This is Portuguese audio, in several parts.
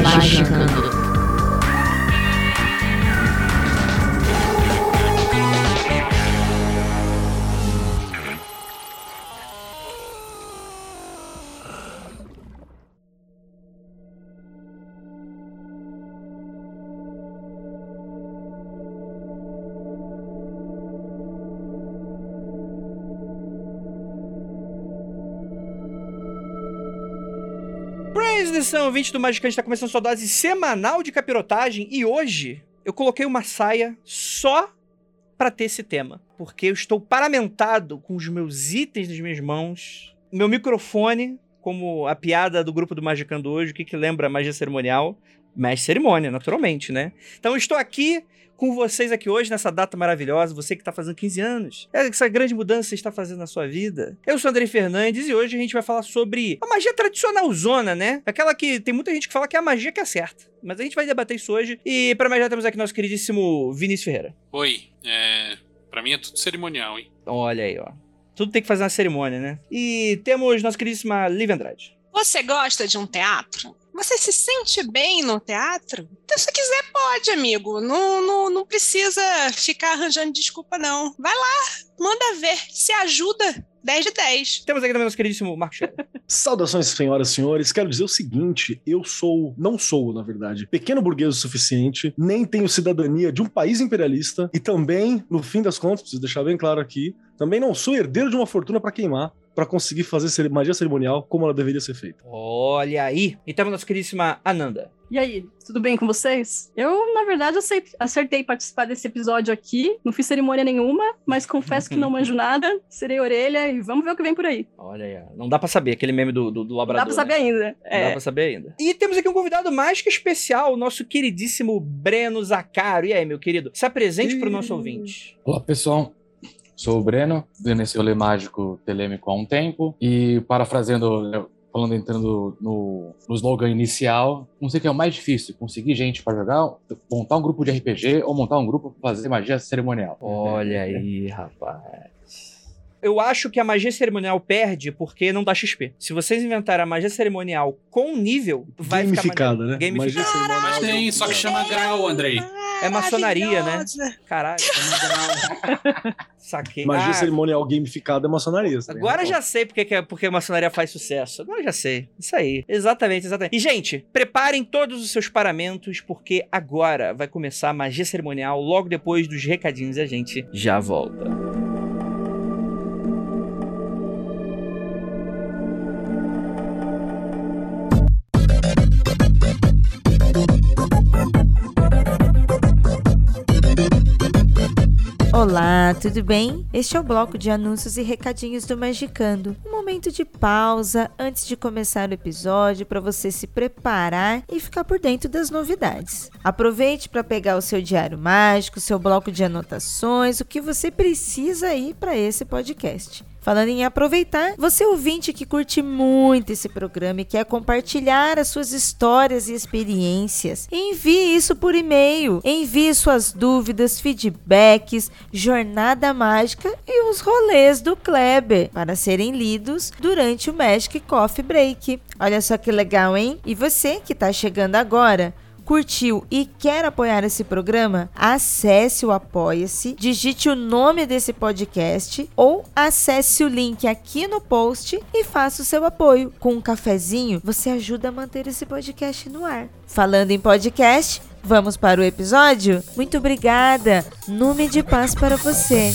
Magicando. Praise edição 20 do Magicante está começando sua dose semanal de capirotagem e hoje eu coloquei uma saia só pra ter esse tema, porque eu estou paramentado com os meus itens nas minhas mãos, meu microfone, como a piada do grupo do Magicando hoje, o que que lembra magia cerimonial? Mestre cerimônia, naturalmente, né? Então eu estou aqui com vocês aqui hoje nessa data maravilhosa, você que está fazendo 15 anos, essa grande mudança que você está fazendo na sua vida. Eu sou Andrei Fernandes e hoje a gente vai falar sobre a magia tradicional zona, né? Aquela que tem muita gente que fala que é a magia que acerta. Mas a gente vai debater isso hoje. E para mais já temos aqui nosso queridíssimo Vinícius Ferreira. Oi, é. Pra mim é tudo cerimonial, hein? Olha aí, ó. Tudo tem que fazer uma cerimônia, né? E temos nossa queridíssima Liv Andrade. Você gosta de um teatro? Você se sente bem no teatro? Então, se quiser, pode, amigo. Não, não, não precisa ficar arranjando desculpa, não. Vai lá, manda ver. Se ajuda. 10 de 10. Temos aqui também nosso queridíssimo Marco Cheiro. Saudações, senhoras e senhores. Quero dizer o seguinte: eu sou, não sou, na verdade, pequeno burguês o suficiente, nem tenho cidadania de um país imperialista e também, no fim das contas, preciso deixar bem claro aqui, também não sou herdeiro de uma fortuna para queimar para conseguir fazer magia cerimonial como ela deveria ser feita. Olha aí. E temos nossa queridíssima Ananda. E aí, tudo bem com vocês? Eu, na verdade, acertei participar desse episódio aqui. Não fiz cerimônia nenhuma, mas confesso que não manjo nada. Serei orelha e vamos ver o que vem por aí. Olha aí. Não dá pra saber aquele meme do, do, do Não labrador. dá pra saber né? ainda. Não dá É. pra saber ainda. E temos aqui um convidado mais que especial, o nosso queridíssimo Breno Zacaro. E aí, meu querido? Se apresente pro nosso ouvinte. Olá pessoal, sou o Breno, nesse rolê mágico telêmico há um tempo e parafraseando, falando entrando no, no slogan inicial, não sei o que é o mais difícil, conseguir gente para jogar, montar um grupo de RPG ou montar um grupo para fazer magia cerimonial. Olha aí, rapaz. Eu acho que a magia cerimonial perde porque não dá XP. Se vocês inventarem a magia cerimonial com nível, vai ficar maneiro. né? Gamificada. Magia cerimonial. Mas tem, só que chama grau, Andrei. É maçonaria, né? Caralho. Saquei. Magia Ah, cerimonial gamificada é maçonaria. Agora já sei porque, que, é- porque a maçonaria faz sucesso. Agora já sei. Isso aí. Exatamente, exatamente. E, gente, preparem todos os seus paramentos, porque agora vai começar a magia cerimonial logo depois dos recadinhos e a gente já volta. Olá, tudo bem? Este é o bloco de anúncios e recadinhos do Magicando. Um momento de pausa antes de começar o episódio para você se preparar e ficar por dentro das novidades. Aproveite para pegar o seu diário mágico, seu bloco de anotações, o que você precisa aí para esse podcast. Falando em aproveitar, você ouvinte que curte muito esse programa e quer compartilhar as suas histórias e experiências, envie isso por e-mail. Envie suas dúvidas, feedbacks, jornada mágica e os rolês do Kleber para serem lidos durante o Magic Coffee Break. Olha só que legal, hein? E você que está chegando agora, curtiu e quer apoiar esse programa, acesse o Apoia-se, digite o nome desse podcast ou acesse o link aqui no post e faça o seu apoio. Com um cafezinho, você ajuda a manter esse podcast no ar. Falando em podcast, vamos para o episódio? Muito obrigada! Nume de paz para você!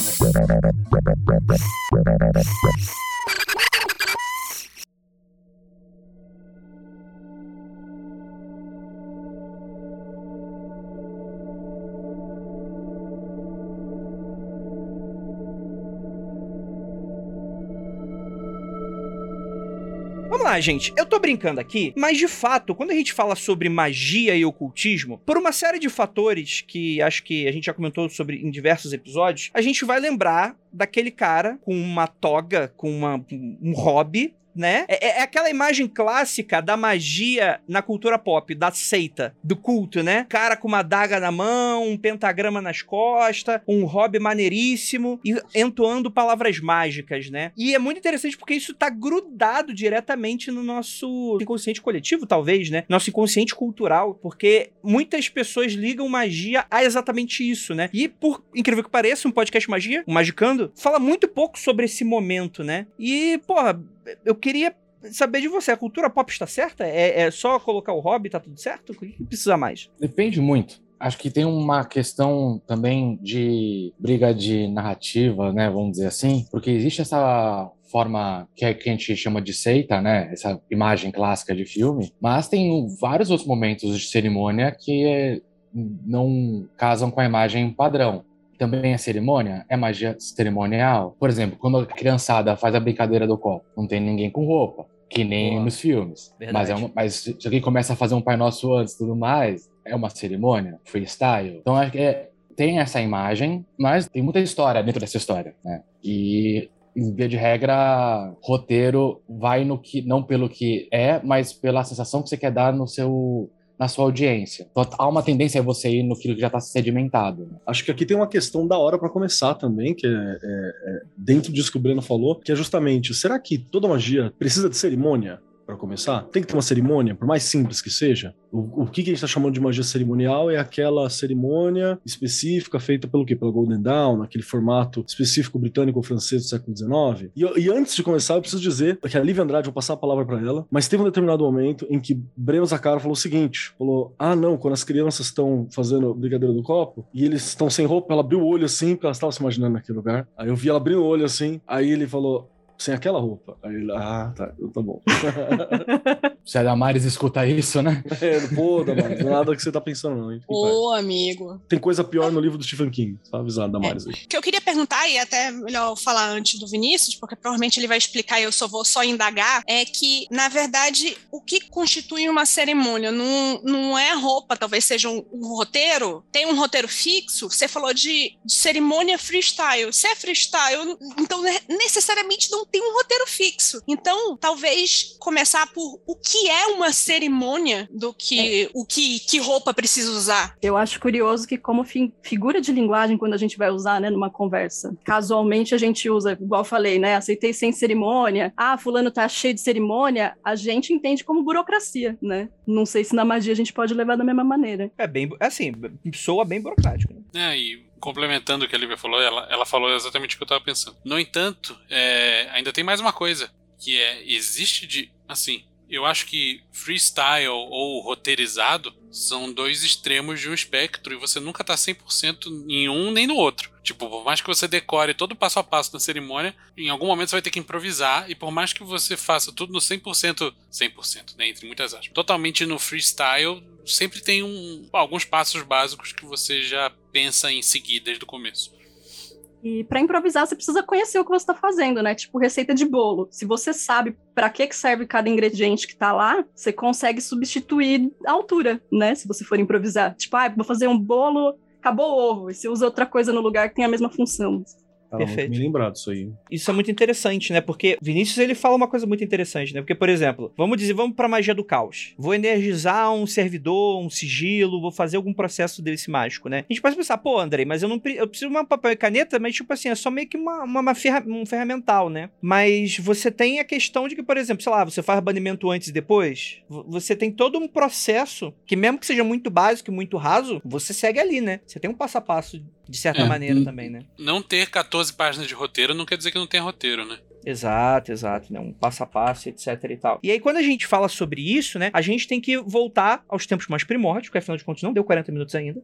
Lá, gente. Eu tô brincando aqui, mas de fato, quando a gente fala sobre magia e ocultismo, por uma série de fatores que acho que a gente já comentou sobre em diversos episódios, a gente vai lembrar daquele cara com uma toga, com uma, um hobby, né? É, é, aquela imagem clássica da magia na cultura pop, da seita, do culto, né? Cara com uma daga na mão, um pentagrama nas costas, um hobby maneiríssimo e entoando palavras mágicas, né? E é muito interessante porque isso tá grudado diretamente no nosso inconsciente coletivo, talvez, né? Nosso inconsciente cultural, porque muitas pessoas ligam magia a exatamente isso, né? E por incrível que pareça, um podcast magia, o Magicando, fala muito pouco sobre esse momento, né? E, porra, eu queria saber de você, a cultura pop está certa? É, é só colocar o hobby, tá tudo certo? O que precisa mais? Depende muito. Acho que tem uma questão também de briga de narrativa, né? Vamos dizer assim, porque existe essa forma que, é, a gente chama de seita, né? Essa imagem clássica de filme, mas tem vários outros momentos de cerimônia que é, não casam com a imagem padrão também é cerimônia? É magia cerimonial? Por exemplo, quando a criançada faz a brincadeira do copo, não tem ninguém com roupa, que nem Boa. nos filmes. Mas, é uma, mas se alguém começa a fazer um Pai Nosso antes e tudo mais, é uma cerimônia? Freestyle? Então, acho que é, tem essa imagem, mas tem muita história dentro dessa história, né? E via de regra, roteiro vai no que não pelo que é, mas pela sensação que você quer dar no seu na sua audiência. Então, há uma tendência a você ir no que já está sedimentado. Acho que aqui tem uma questão da hora para começar também, que é, é, é, dentro disso que o Breno falou, que é justamente, será que toda magia precisa de cerimônia? Para começar? Tem que ter uma cerimônia, por mais simples que seja. O, o que, que a gente está chamando de magia cerimonial é aquela cerimônia específica feita pelo quê? Pela Golden Dawn, naquele formato específico britânico ou francês do século XIX. E, e, antes de começar, eu preciso dizer que a Lívia Andrade, vou passar a palavra para ela, mas teve um determinado momento em que Breno Zacaro falou o seguinte: falou, ah, não, quando as crianças estão fazendo brigadeiro do copo e eles estão sem roupa, ela abriu o olho assim, porque ela estava se imaginando naquele lugar. Aí eu vi ela abrindo o olho assim, aí ele falou, sem aquela roupa. Aí ele, ah, tá, tá bom. Se a Damares escuta isso, né? É, pô, Damares, não é nada que você tá pensando, não. Ô, amigo. Tem coisa pior no livro do Stephen King, tá avisado, Damares. É. O que eu queria perguntar, e até melhor falar antes do Vinícius, porque provavelmente ele vai explicar e eu só vou só indagar, é que, na verdade, o que constitui uma cerimônia não, não é roupa, talvez seja um, um roteiro, tem um roteiro fixo, você falou de, de cerimônia freestyle. Se é freestyle, então necessariamente não tem um roteiro fixo. Então, talvez começar por o que é uma cerimônia do que é. o que, que roupa precisa usar. Eu acho curioso que como fi figura de linguagem quando a gente vai usar, né, numa conversa, casualmente a gente usa, igual eu falei, né, aceitei sem cerimônia. Ah, fulano tá cheio de cerimônia, a gente entende como burocracia, né? Não sei se na magia a gente pode levar da mesma maneira. É bem, assim, soa bem burocrático. Né? É, e complementando o que a Lívia falou, ela, ela falou exatamente o que eu estava pensando. No entanto, é, ainda tem mais uma coisa, que é, existe de, assim, eu acho que freestyle ou roteirizado são dois extremos de um espectro e você nunca tá 100% em um nem no outro. Tipo, por mais que você decore todo o passo a passo na cerimônia, em algum momento você vai ter que improvisar e por mais que você faça tudo no 100%, 100%, né, entre muitas aspas, totalmente no freestyle, sempre tem um, alguns passos básicos que você já pensa em seguir desde o começo. E para improvisar, você precisa conhecer o que você está fazendo, né? Tipo receita de bolo. Se você sabe para que, que serve cada ingrediente que está lá, você consegue substituir a altura, né? Se você for improvisar. Tipo, ah, vou fazer um bolo, acabou o ovo. E você usa outra coisa no lugar que tem a mesma função. Tava Perfeito. Muito bem lembrado isso aí. Isso é muito interessante, né? Porque Vinícius ele fala uma coisa muito interessante, né? Porque, por exemplo, vamos dizer, vamos pra magia do caos. Vou energizar um servidor, um sigilo, vou fazer algum processo desse mágico, né? A gente pode pensar, pô, Andrei, mas eu não eu preciso de uma papel e caneta, mas tipo assim, é só meio que uma, uma, uma ferra, um ferramental, né? Mas você tem a questão de que, por exemplo, sei lá, você faz banimento antes e depois, você tem todo um processo que, mesmo que seja muito básico e muito raso, você segue ali, né? Você tem um passo a passo de certa é, maneira também, né? Não ter 14 páginas de roteiro não quer dizer que não tem roteiro, né? Exato, exato, né? Um passo a passo, etc e tal. E aí, quando a gente fala sobre isso, né? A gente tem que voltar aos tempos mais primórdios, porque afinal de contas não deu 40 minutos ainda.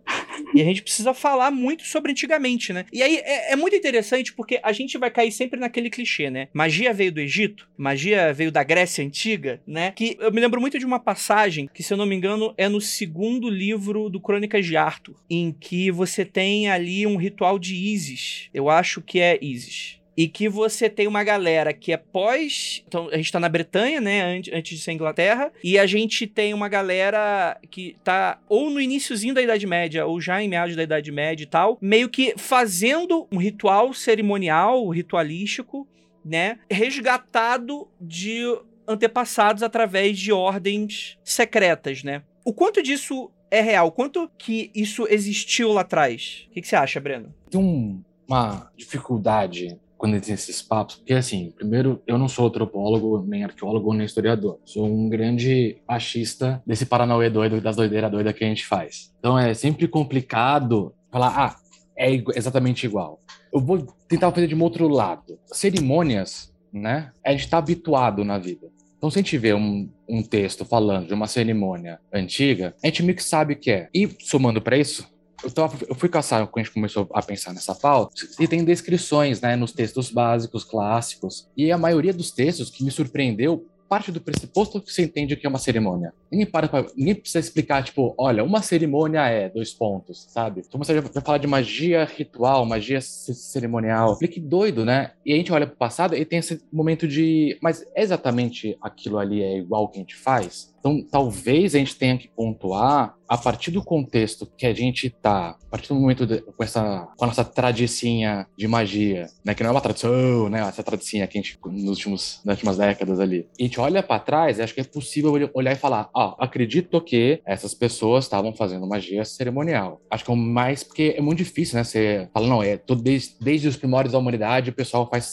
e a gente precisa falar muito sobre antigamente, né? E aí é, é, muito interessante porque a gente vai cair sempre naquele clichê, né? Magia veio do Egito, magia veio da Grécia Antiga, né? Que eu me lembro muito de uma passagem que, se eu não me engano, é no segundo livro do Crônicas de Arthur, em que você tem ali um ritual de Isis. Eu acho que é Isis e que você tem uma galera que é pós. Então, a gente tá na Bretanha, né? Antes, de ser Inglaterra. E a gente tem uma galera que tá ou no iníciozinho da Idade Média, ou já em meados da Idade Média e tal, meio que fazendo um ritual cerimonial, ritualístico, né? Resgatado de antepassados através de ordens secretas, né? O quanto disso é real? Quanto que isso existiu lá atrás? O que, que você acha, Breno? Tem um, uma dificuldade quando tem esses papos, porque assim, primeiro, eu não sou antropólogo, nem arqueólogo, nem historiador. Sou um grande achista desse Paranauê doido, das doideiras doidas que a gente faz. Então é sempre complicado falar, ah, é exatamente igual. Eu vou tentar fazer de um outro lado. Cerimônias, né? A gente está habituado na vida. Então, se a gente vê um, um texto falando de uma cerimônia antiga, a gente meio que sabe o que é. E somando para isso, eu, tava, eu, fui caçar quando a gente começou a pensar nessa pauta, e tem descrições, né, nos textos básicos, clássicos. E a maioria dos textos que me surpreendeu parte do pressuposto que você entende que é uma cerimônia. Ninguém para pra, ninguém precisa explicar, tipo, olha, uma cerimônia é dois pontos, sabe? Então você vai falar de magia ritual, magia cerimonial. Que doido, né? E a gente olha pro passado e tem esse momento de, mas exatamente aquilo ali é igual que a gente faz? Então, talvez a gente tenha que pontuar a partir do contexto que a gente tá, a partir do momento de, com essa com a nossa tradicinha de magia, né, que não é uma tradição, né, essa tradicinha que a gente nos últimos nas últimas décadas ali. A gente olha para trás, acho que é possível olhar e falar, ó, oh, acredito que essas pessoas estavam fazendo magia cerimonial. Acho que é o mais porque é muito difícil, né, você fala, não, é desde, desde os primórdios da humanidade o pessoal faz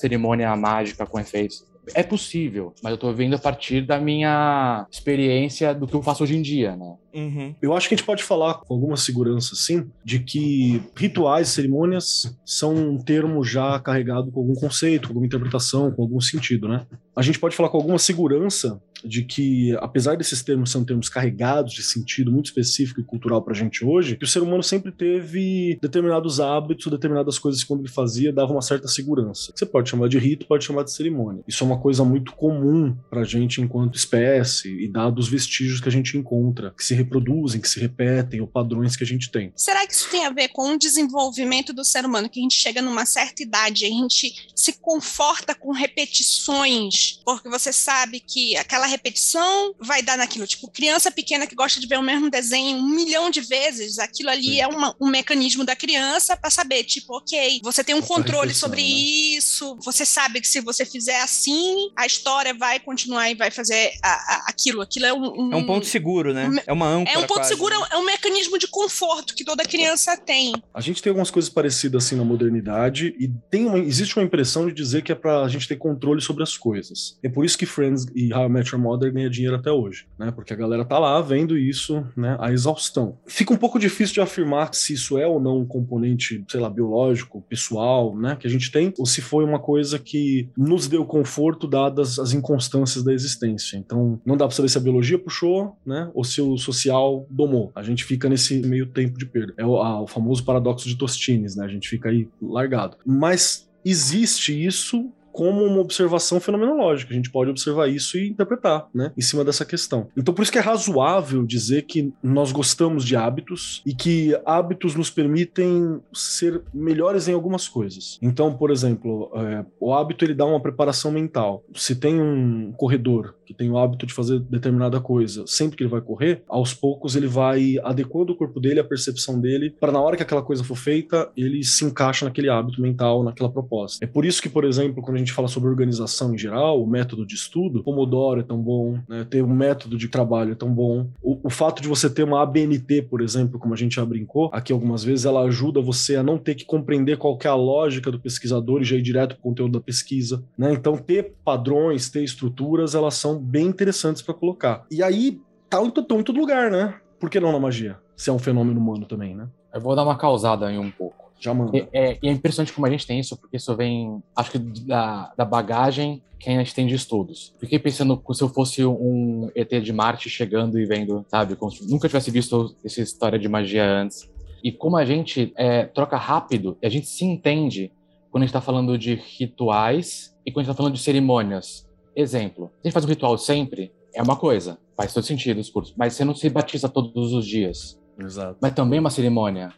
cerimônia mágica com efeitos é possível, mas eu tô vendo a partir da minha experiência do que eu faço hoje em dia, né? Uhum. Eu acho que a gente pode falar com alguma segurança, sim, de que rituais, cerimônias são um termo já carregado com algum conceito, com alguma interpretação, com algum sentido, né? A gente pode falar com alguma segurança de que, apesar desses termos serem termos carregados de sentido muito específico e cultural pra gente hoje, que o ser humano sempre teve determinados hábitos, determinadas coisas que quando ele fazia dava uma certa segurança. Você pode chamar de rito, pode chamar de cerimônia. Isso é uma coisa muito comum pra gente enquanto espécie e dados os vestígios que a gente encontra, que se reproduzem, que se repetem, ou padrões que a gente tem. Será que isso tem a ver com o desenvolvimento do ser humano, que a gente chega numa certa idade, a gente se conforta com repetições, porque você sabe que aquela repetição vai dar naquilo. Tipo, criança pequena que gosta de ver o mesmo desenho um milhão de vezes, aquilo ali Sim. é uma, um mecanismo da criança para saber, tipo, ok, você tem um Essa controle sobre né? isso, você sabe que se você fizer assim, a história vai continuar e vai fazer a, a, aquilo. Aquilo é um, um, É um ponto seguro, né? Um, é uma âncora. É um ponto quase, seguro, né? é um mecanismo de conforto que toda criança tem. A gente tem algumas coisas parecidas assim na modernidade e tem uma, existe uma impressão de dizer que é pra gente ter controle sobre as coisas. É por isso que Friends e How I Met Your Mother ganha dinheiro até hoje, né? Porque a galera tá lá vendo isso, né, a exaustão. Fica um pouco difícil de afirmar se isso é ou não um componente, sei lá, biológico, pessoal, né, que a gente tem, ou se foi uma coisa que nos deu conforto dadas as inconstâncias da existência. Então, não dá para saber se a biologia puxou, né, ou se o social domou. A gente fica nesse meio tempo de perda. É o, a, o famoso paradoxo de Tostines, né? A gente fica aí largado. Mas existe isso como uma observação fenomenológica. A gente pode observar isso e interpretar, né, em cima dessa questão. Então, por isso que é razoável dizer que nós gostamos de hábitos e que hábitos nos permitem ser melhores em algumas coisas. Então, por exemplo, é, o hábito ele dá uma preparação mental. Se tem um corredor que tem o hábito de fazer determinada coisa, sempre que ele vai correr, aos poucos ele vai adequando o corpo dele, a percepção dele, para na hora que aquela coisa for feita, ele se encaixa naquele hábito mental, naquela proposta. É por isso que, por exemplo, quando a gente fala sobre organização em geral, o método de estudo, Pomodoro é tão bom, né? ter um método de trabalho é tão bom. O, o fato de você ter uma ABNT, por exemplo, como a gente já brincou aqui algumas vezes, ela ajuda você a não ter que compreender qual é a lógica do pesquisador e já ir direto para o conteúdo da pesquisa. Né? Então, ter padrões, ter estruturas, elas são bem interessantes para colocar. E aí, tá em, em todo lugar, né? Por que não na magia? Se é um fenômeno humano também, né? Eu vou dar uma causada aí um pouco. Já manda. E é, é, impressionante como a gente tem isso, porque isso vem, acho que da, da bagagem que a gente tem de estudos. Fiquei pensando se eu fosse um ET de Marte chegando e vendo, sabe, como se nunca tivesse visto essa história de magia antes. E como a gente é, troca rápido, a gente se entende quando a gente está falando de rituais e quando a gente está falando de cerimônias. Exemplo, a gente faz um ritual sempre, é uma coisa, faz todo sentido os cursos, mas você não se batiza todos os dias. Exato. Mas também é uma cerimônia.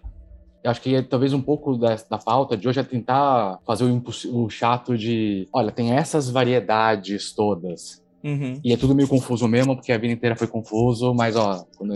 Eu acho que é, talvez um pouco da, da pauta de hoje é tentar fazer o, o chato de, olha, tem essas variedades todas. Uhum. E é tudo meio confuso mesmo, porque a vida inteira foi confuso, mas ó, quando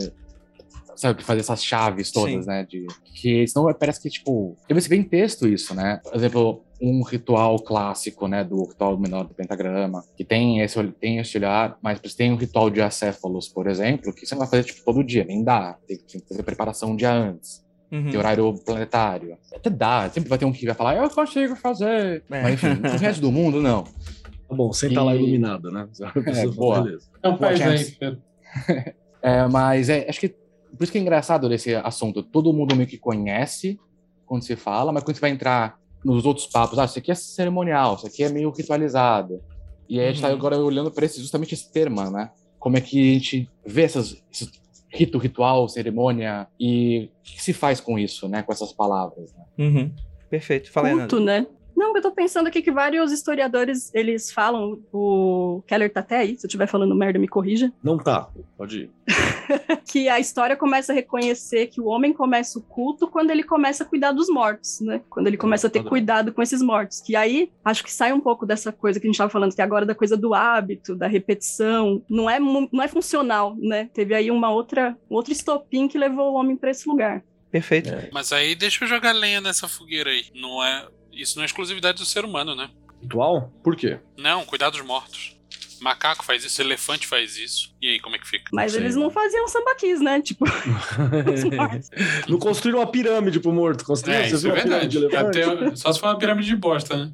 sabe, fazer essas chaves todas, Sim. né? De, que senão parece que, tipo. Você vê em texto isso, né? Por exemplo, um ritual clássico, né? Do ritual menor do pentagrama, que tem esse, tem esse olhar, mas tem um ritual de acéfalos, por exemplo, que você não vai fazer, tipo, todo dia, nem dá. Tem, tem que fazer preparação um dia antes. Uhum. Tem horário planetário. Até dá, sempre vai ter um que vai falar, eu consigo fazer. É. Mas enfim, no resto do mundo, não. Tá bom, senta lá E- iluminada, né? A pessoa fala, boa. beleza. Então faz aí. É, mas é, acho que por isso que é engraçado desse assunto. Todo mundo meio que conhece quando se fala, mas quando você vai entrar nos outros papos, ah, isso aqui é cerimonial, isso aqui é meio ritualizado. E aí a gente tá Uhum. agora olhando para esse, justamente esse termo, né? Como é que a gente vê essas, esses rito, ritual, cerimônia e o que, que se faz com isso, né? Com essas palavras. Né? Uhum. Perfeito. Fala aí, culto, né? Não, eu tô pensando aqui que vários historiadores, eles falam, o Keller tá até aí, se eu estiver falando merda, me corrija, Não tá, pode ir. que a história começa a reconhecer que o homem começa o culto quando ele começa a cuidar dos mortos, né? Quando ele começa a ter cuidado com esses mortos. Que aí, acho que sai um pouco dessa coisa que a gente tava falando, que agora da coisa do hábito, da repetição, não é, não é funcional, né? Teve aí uma outra, um outro estopim que levou o homem para esse lugar. Perfeito. Mas aí deixa eu jogar lenha nessa fogueira aí. Não é, isso não é exclusividade do ser humano, né? Ritual? Por quê? Não, cuidar dos mortos. Macaco faz isso, elefante faz isso. E aí, como é que fica? Mas eles não faziam sambaquis, né? Tipo. Não construíram uma pirâmide pro morto. Construíram, É, isso é verdade. Até- só se for uma pirâmide de bosta, né?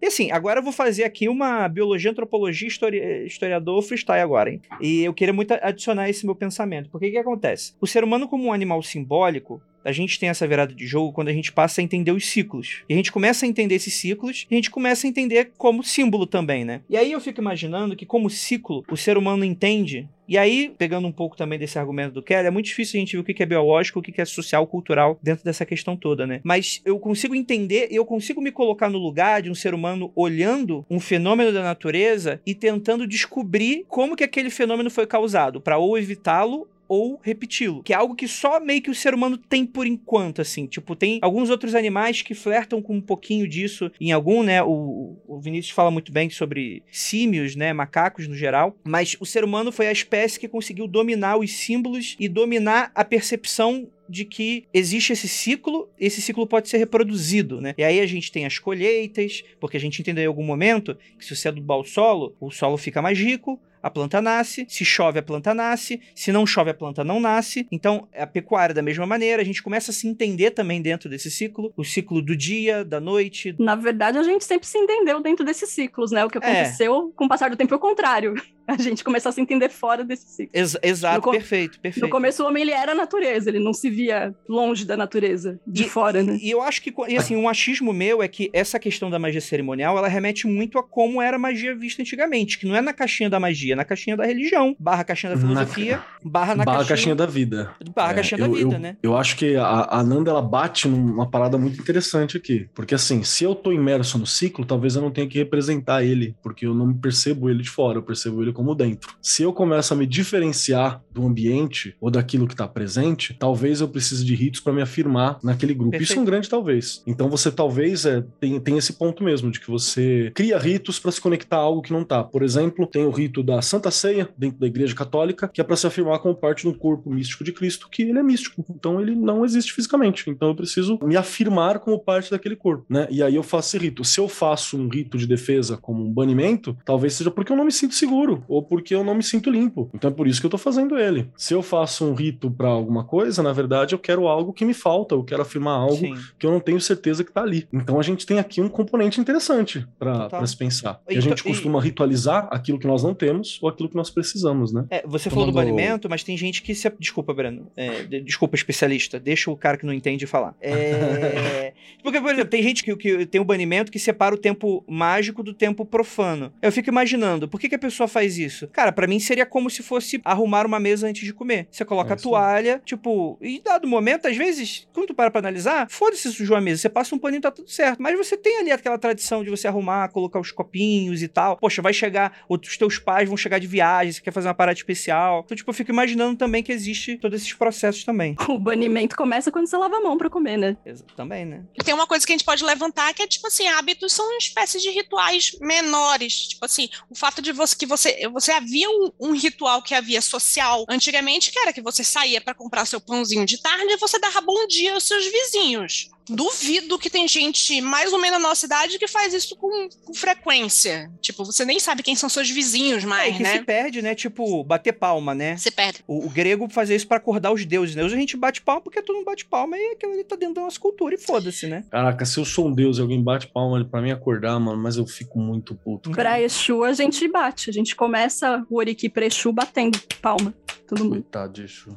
E assim, agora eu vou fazer aqui uma biologia, antropologia, histori- historiador freestyle agora, hein? E eu queria muito adicionar esse meu pensamento. Porque o que acontece? O ser humano como um animal simbólico, a gente tem essa virada de jogo quando a gente passa a entender os ciclos. E a gente começa a entender esses ciclos, e a gente começa a entender como símbolo também, né? E aí eu fico imaginando que como ciclo, o ser humano entende e aí, pegando um pouco também desse argumento do Kelly, é muito difícil a gente ver o que é biológico, o que é social, cultural dentro dessa questão toda, né? Mas eu consigo entender, eu consigo me colocar no lugar de um ser humano olhando um fenômeno da natureza e tentando descobrir como que aquele fenômeno foi causado, para ou evitá-lo ou repeti-lo, que é algo que só meio que o ser humano tem por enquanto, assim, tipo, tem alguns outros animais que flertam com um pouquinho disso em algum, né, o, o Vinícius fala muito bem sobre símios, né, macacos no geral, mas o ser humano foi a espécie que conseguiu dominar os símbolos e dominar a percepção de que existe esse ciclo, esse ciclo pode ser reproduzido, né? E aí a gente tem as colheitas, porque a gente entendeu em algum momento que se você adubar o solo, o solo fica mais rico, a planta nasce, se chove a planta nasce, se não chove a planta não nasce. Então, a pecuária da mesma maneira, a gente começa a se entender também dentro desse ciclo, o ciclo do dia, da noite. Na verdade, a gente sempre se entendeu dentro desses ciclos, né? O que É. aconteceu com o passar do tempo foi o contrário. A gente começou a se entender fora desse ciclo. Ex- exato, No co- perfeito, perfeito. No começo, o homem ele era a natureza, ele não se via longe da natureza, de E- fora, né? E eu acho que, e assim, um achismo meu é que essa questão da magia cerimonial, ela remete muito a como era a magia vista antigamente, que não é na caixinha da magia, é na caixinha da religião, barra caixinha da Na- filosofia, barra na Barra caixinha, caixinha da vida. barra É, caixinha eu, da vida, eu- né? Eu acho que a, a Nanda ela bate numa parada muito interessante aqui. Porque assim, se eu tô imerso no ciclo, talvez eu não tenha que representar ele, porque eu não percebo ele de fora, eu percebo ele como dentro. Se eu começo a me diferenciar do ambiente ou daquilo que tá presente, talvez eu precise de ritos para me afirmar naquele grupo. Isso é um Perfeito. grande talvez. Então você talvez é, tem, tem esse ponto mesmo, de que você cria ritos para se conectar a algo que não tá. Por exemplo, tem o rito da Santa Ceia dentro da Igreja Católica, que é para se afirmar como parte um corpo místico de Cristo, que ele é místico. Então ele não existe fisicamente. Então eu preciso me afirmar como parte daquele corpo, né? E aí eu faço esse rito. Se eu faço um rito de defesa como um banimento, talvez seja porque eu não me sinto seguro ou porque eu não me sinto limpo. Então é por isso que eu tô fazendo ele. Se eu faço um rito para alguma coisa, na verdade eu quero algo que me falta, eu quero afirmar algo Sim. que eu não tenho certeza que tá ali. Então a gente tem aqui um componente interessante para se pensar. E a Então, gente e- costuma ritualizar aquilo que nós não temos ou aquilo que nós precisamos, né? É, você falou do banimento, mas tem gente que se. Desculpa, Breno. É, de- desculpa, especialista. Deixa o cara que não entende falar. É, Porque, por exemplo, tem gente que, que tem o banimento que separa o tempo mágico do tempo profano. Eu fico imaginando, por que, que a pessoa faz faz isso? Cara, pra mim seria como se fosse arrumar uma mesa antes de comer. Você coloca É a toalha, tipo, e dado momento, às vezes, quando tu para pra analisar, foda-se se sujou a mesa, você passa um paninho e tá tudo certo. Mas você tem ali aquela tradição de você arrumar, colocar os copinhos e tal. Poxa, vai chegar, os teus pais vão chegar de viagem, você quer fazer uma parada especial. Então, tipo, eu fico imaginando também que existe todos esses processos também. O banimento começa quando você lava a mão pra comer, né? Exa- Também, né? Tem uma coisa que a gente pode levantar que é, tipo assim, hábitos são uma espécie de rituais menores. Tipo assim, o fato de você que você, você havia um, um ritual que havia social antigamente, que era que você saía para comprar seu pãozinho de tarde e você dava bom dia aos seus vizinhos. Duvido que tem gente mais ou menos na nossa idade que faz isso com, com frequência. Tipo, você nem sabe quem são seus vizinhos É, mais, que né? se perde, né? Tipo, bater palma, né? Você perde. O, o grego fazia isso pra acordar os deuses, né? Hoje a gente bate palma porque todo mundo bate palma e aquilo ali tá dentro da nossa cultura e foda-se, né? Caraca, se eu sou um deus e alguém bate palma ali pra mim acordar, mano, mas eu fico muito puto. cara. Pra Exu, a gente bate. A gente começa o Oriki pra Exu batendo palma. Todo mundo. Coitado de Exu.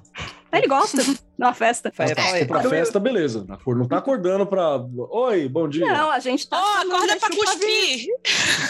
Aí ele gosta na festa. Fala- Tá, for pra festa, beleza. Não tá acordando pra. Oi, bom dia. Não, a gente tá. Ó, chamando acorda pra cuspir!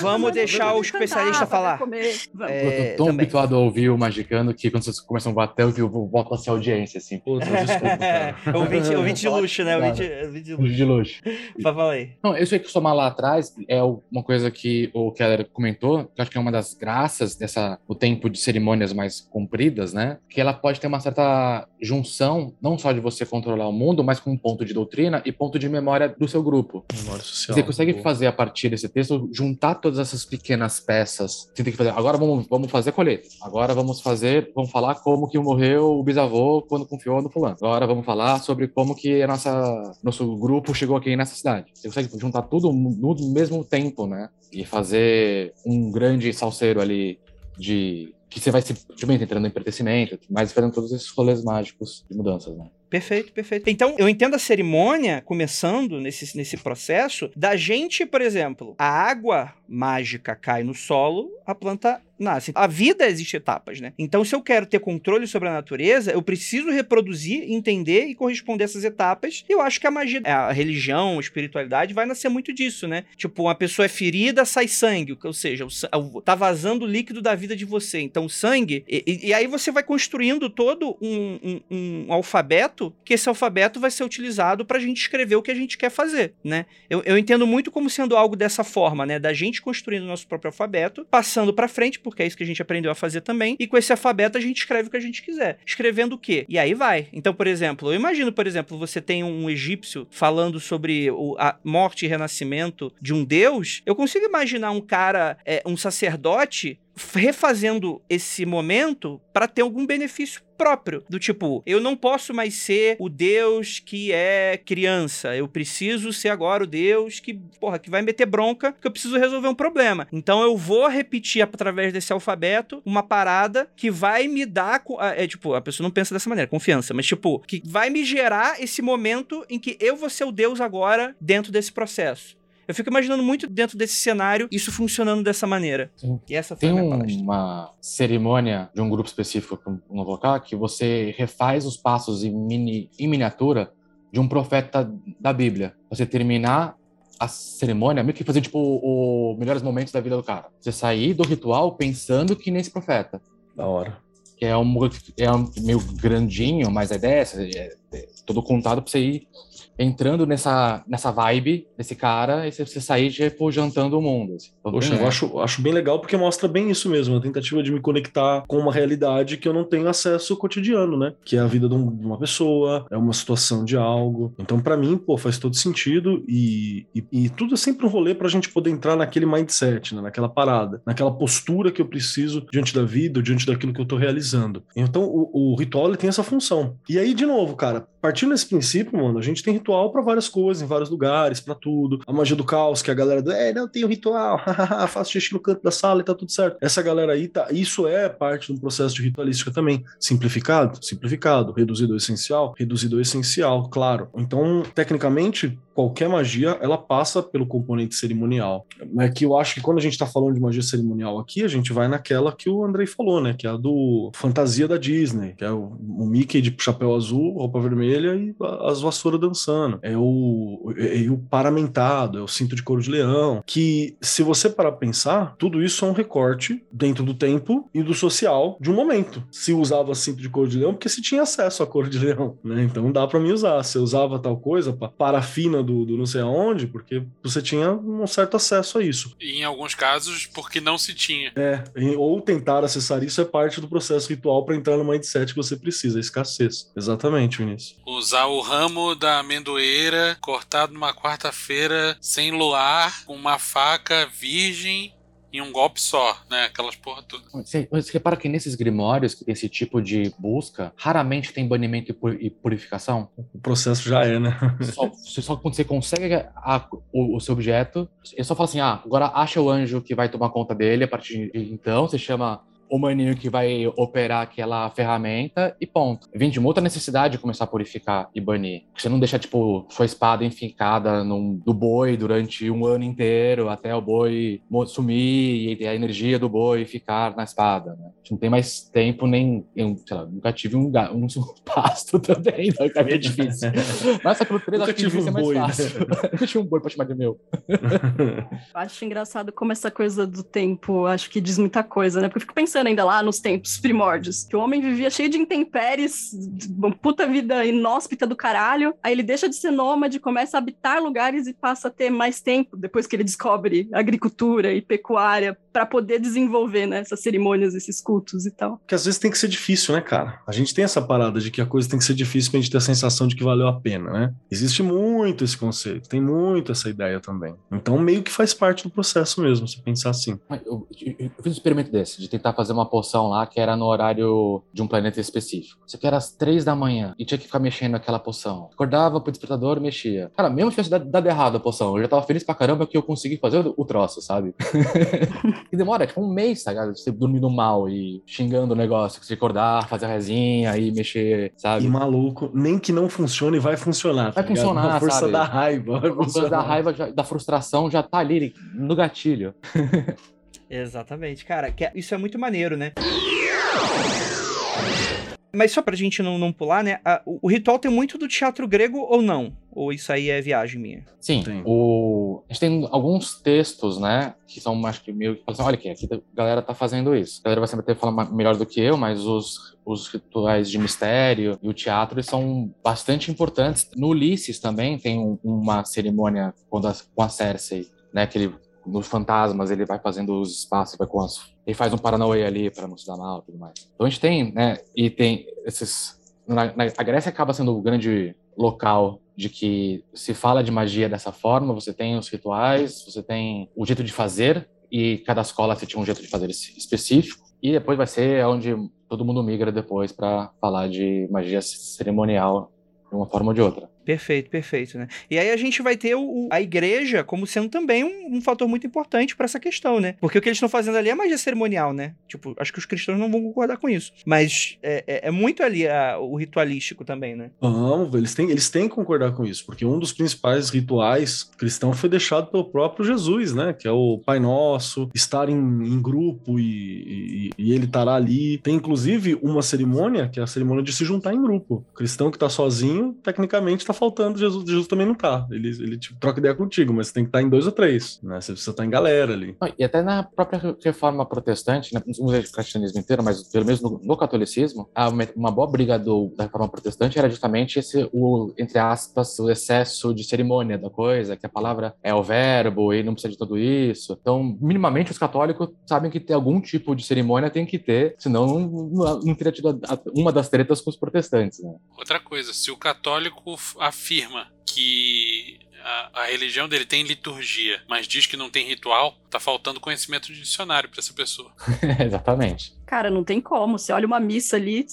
Vamos deixar o especialista Cantar, falar. pra comer. Vamos. É, eu tô tão também. habituado a ouvir o Magicano que quando vocês começam a bater, eu eu volto a ser audiência, assim. Puta, desculpa, cara. ouvinte, ouvinte de luxo, né? Ouvinte, ouvinte de luxo. De luxo. Fala aí. Não, isso aí que somar lá atrás é uma coisa que o Keller comentou, que eu acho que é uma das graças dessa o tempo de cerimônias mais compridas, né? Que ela pode ter uma certa junção, não só de você controlar o mundo, mas com um ponto de doutrina e ponto de memória do seu grupo. Memória social. Você consegue Boa. fazer a partir desse texto, juntar todas essas pequenas peças. Você tem que fazer. Agora vamos, vamos fazer colheita. Agora vamos fazer, vamos falar como que morreu o bisavô quando confiou no fulano. Agora vamos falar sobre como que a nossa nosso grupo chegou aqui nessa cidade. Você consegue juntar tudo no mesmo tempo, né? E fazer um grande salseiro ali de que você vai também entrando em pertencimento, mas fazendo todos esses rolês mágicos de mudanças, né? Perfeito, perfeito. Então, eu entendo a cerimônia começando nesse, nesse processo da gente, por exemplo, a água mágica cai no solo, a planta nasce. A vida existe etapas, né? Então, se eu quero ter controle sobre a natureza, eu preciso reproduzir, entender e corresponder a essas etapas. E eu acho que a magia, a religião, a espiritualidade vai nascer muito disso, né? Tipo, uma pessoa é ferida, sai sangue, ou seja, o tá vazando o líquido da vida de você. Então, o sangue. E, e- e aí você vai construindo todo um, um- um alfabeto, que esse alfabeto vai ser utilizado pra gente escrever o que a gente quer fazer, né? Eu, eu entendo muito como sendo algo dessa forma, né? Da gente construindo o nosso próprio alfabeto, passando pra frente, porque é isso que a gente aprendeu a fazer também, e com esse alfabeto a gente escreve o que a gente quiser. Escrevendo o quê? E aí vai. Então, por exemplo, eu imagino, por exemplo, você tem um egípcio falando sobre a morte e renascimento de um deus, eu consigo imaginar um cara, é, um sacerdote, refazendo esse momento para ter algum benefício próprio. Do tipo, eu não posso mais ser o Deus que é criança. Eu preciso ser agora o Deus que, porra, que vai meter bronca, que eu preciso resolver um problema. Então eu vou repetir através desse alfabeto uma parada que vai me dar. ah, É tipo, a pessoa não pensa dessa maneira, confiança, mas tipo, que vai me gerar esse momento em que eu vou ser o Deus agora dentro desse processo. Eu fico imaginando muito dentro desse cenário isso funcionando dessa maneira. Sim. E essa foi Tem a minha palestra. uma cerimônia de um grupo específico que eu não vou colocar, que você refaz os passos em, mini, em miniatura de um profeta da Bíblia. Você terminar a cerimônia, meio que fazer tipo os melhores momentos da vida do cara. Você sair do ritual pensando que nesse profeta. Da hora. Que é um, é um meio grandinho, mas a ideia é essa, é, é todo contado pra você ir entrando nessa, nessa vibe desse cara e você, sair tipo jantando o mundo. assim. Então, Poxa, eu acho, acho bem legal porque mostra bem isso mesmo, a tentativa de me conectar com uma realidade que eu não tenho acesso cotidiano, né? Que é a vida de um- de uma pessoa, é uma situação de algo. Então, pra mim, pô, faz todo sentido e, e, e tudo é sempre um rolê pra gente poder entrar naquele mindset, né? naquela parada, naquela postura que eu preciso diante da vida, diante daquilo que eu tô realizando. Então, o, o ritual ele tem essa função. E aí, de novo, cara, partindo desse princípio, mano, a gente tem ritual pra várias coisas, em vários lugares, pra tudo. A magia do caos, que a galera, do, é, não, tem ritual, faço xixi no canto da sala e tá tudo certo. Essa galera aí, tá, isso é parte um processo de ritualística também. Simplificado? Simplificado. Reduzido ao essencial? Reduzido ao essencial, claro. Então, tecnicamente, qualquer magia, ela passa pelo componente cerimonial. É que eu acho que quando a gente tá falando de magia cerimonial aqui, a gente vai naquela que o Andrei falou, né? Que é a do fantasia da Disney, que é o, o Mickey de chapéu azul, roupa vermelha e as vassouras dançando. É o, é, é o paramentado, é o cinto de couro de leão. Que, se você parar pra pensar, tudo isso é um recorte dentro do tempo e do social de um momento. Se usava cinto de couro de leão, porque se tinha acesso a couro de leão, né? Então dá pra mim usar. Se eu usava tal coisa, pa- parafina do, do não sei aonde, porque você tinha um certo acesso a isso. E em alguns casos, porque não se tinha. É, ou tentar acessar isso é parte do processo ritual para entrar no mindset que você precisa, a escassez. Exatamente, Vinícius. Usar o ramo da amendoeira cortado numa quarta-feira, sem luar, com uma faca virgem em um golpe só, né? Aquelas porra tudo. Você, você repara que nesses grimórios que tem esse tipo de busca, raramente tem banimento e pu- purificação? O processo já é, né? Só, só quando você consegue a- o, o seu objeto, ele só fala assim: ah, agora acha o anjo que vai tomar conta dele a partir de então, você chama o maninho que vai operar aquela ferramenta e ponto. Vem de uma outra necessidade de começar a purificar e banir. Você não deixa, tipo, sua espada enfincada num, do boi durante um ano inteiro até o boi sumir e a energia do boi ficar na espada, né? Gente não tem mais tempo nem, eu, sei lá, nunca tive um, um pasto também, então é meio difícil. Mas pelo três Nunca acho que tive ser um mais boi, né? fácil. Eu tinha um boi pra chamar de meu. Acho engraçado como essa coisa do tempo, acho que diz muita coisa, né? Porque eu fico pensando ainda lá nos tempos primórdios, que o homem vivia cheio de intempéries, uma puta vida inóspita do caralho, aí ele deixa de ser nômade, começa a habitar lugares e passa a ter mais tempo depois que ele descobre agricultura e pecuária para poder desenvolver né, essas cerimônias, esses cultos e tal. Porque às vezes tem que ser difícil, né, cara? A gente tem essa parada de que a coisa tem que ser difícil pra gente ter a sensação de que valeu a pena, né? Existe muito esse conceito, tem muito essa ideia também. Então meio que faz parte do processo mesmo, se pensar assim. Eu, eu- eu fiz um experimento desse, de tentar fazer uma poção lá que era no horário de um planeta específico. Isso aqui era às três da manhã e tinha que ficar mexendo naquela poção. Acordava pro despertador, mexia. Cara, mesmo se tivesse dado, errado a poção, eu já tava feliz pra caramba que eu consegui fazer o troço, sabe? e demora tipo um mês, tá ligado? Você dormindo mal e xingando o negócio, você acordar, fazer a resinha e mexer, sabe? E maluco, nem que não funcione, vai funcionar. tá Vai ligado? funcionar, A força sabe? da raiva. Vai A funcionar. da raiva, já- da frustração já tá ali no gatilho. Exatamente, cara. que é- isso é muito maneiro, né? Mas só pra gente não, não pular, né? a- o, o ritual tem muito do teatro grego ou não? Ou isso aí é viagem minha? Sim, Tem. o... a gente tem alguns textos, né, que são, acho que meio que falam assim, olha aqui, aqui a galera tá fazendo isso. A galera vai sempre ter falar melhor do que eu, mas os, os rituais de mistério e o teatro são bastante importantes. No Ulisses também tem um- uma cerimônia quando a, com a Cersei, né, que ele, nos fantasmas ele vai fazendo os espaços, vai com as... Ele faz um Paranauê ali para não se dar mal e tudo mais. Então a gente tem, né, e tem esses... Na, na- a Grécia acaba sendo o grande local de que se fala de magia dessa forma, você tem os rituais, você tem o jeito de fazer, e cada escola tinha um jeito de fazer específico, e depois vai ser onde todo mundo migra depois para falar de magia cerimonial de uma forma ou de outra. Perfeito, perfeito, né? E aí a gente vai ter o, a igreja como sendo também um, um fator muito importante pra essa questão, né? Porque o que eles estão fazendo ali é magia cerimonial, né? Tipo, acho que os cristãos não vão concordar com isso. Mas é, é- é muito ali a- o ritualístico também, né? Não, eles têm, eles têm que concordar com isso, porque um dos principais rituais cristão foi deixado pelo próprio Jesus, né? Que é o Pai Nosso, estar em, em grupo e, e- e ele estará ali. Tem inclusive uma cerimônia, que é a cerimônia de se juntar em grupo. O cristão que tá sozinho, tecnicamente tá faltando, Jesus, Jesus também não tá. Ele, ele tipo, troca ideia contigo, mas você tem que estar em dois ou três, né? Você precisa estar em galera ali. E até na própria reforma protestante, né, não dizer o cristianismo inteiro, mas pelo menos no, no catolicismo, uma, boa briga do, da reforma protestante era justamente esse, o, entre aspas, o excesso de cerimônia da coisa, que a palavra é o verbo e não precisa de tudo isso. Então, minimamente, os católicos sabem que ter algum tipo de cerimônia tem que ter, senão não, não, teria tido a- a- uma das tretas com os protestantes. Né? Outra coisa, se o católico afirma que a, a religião dele tem liturgia, mas diz que não tem ritual, tá faltando conhecimento de dicionário pra essa pessoa. Exatamente. Cara, não tem como. Você olha uma missa ali,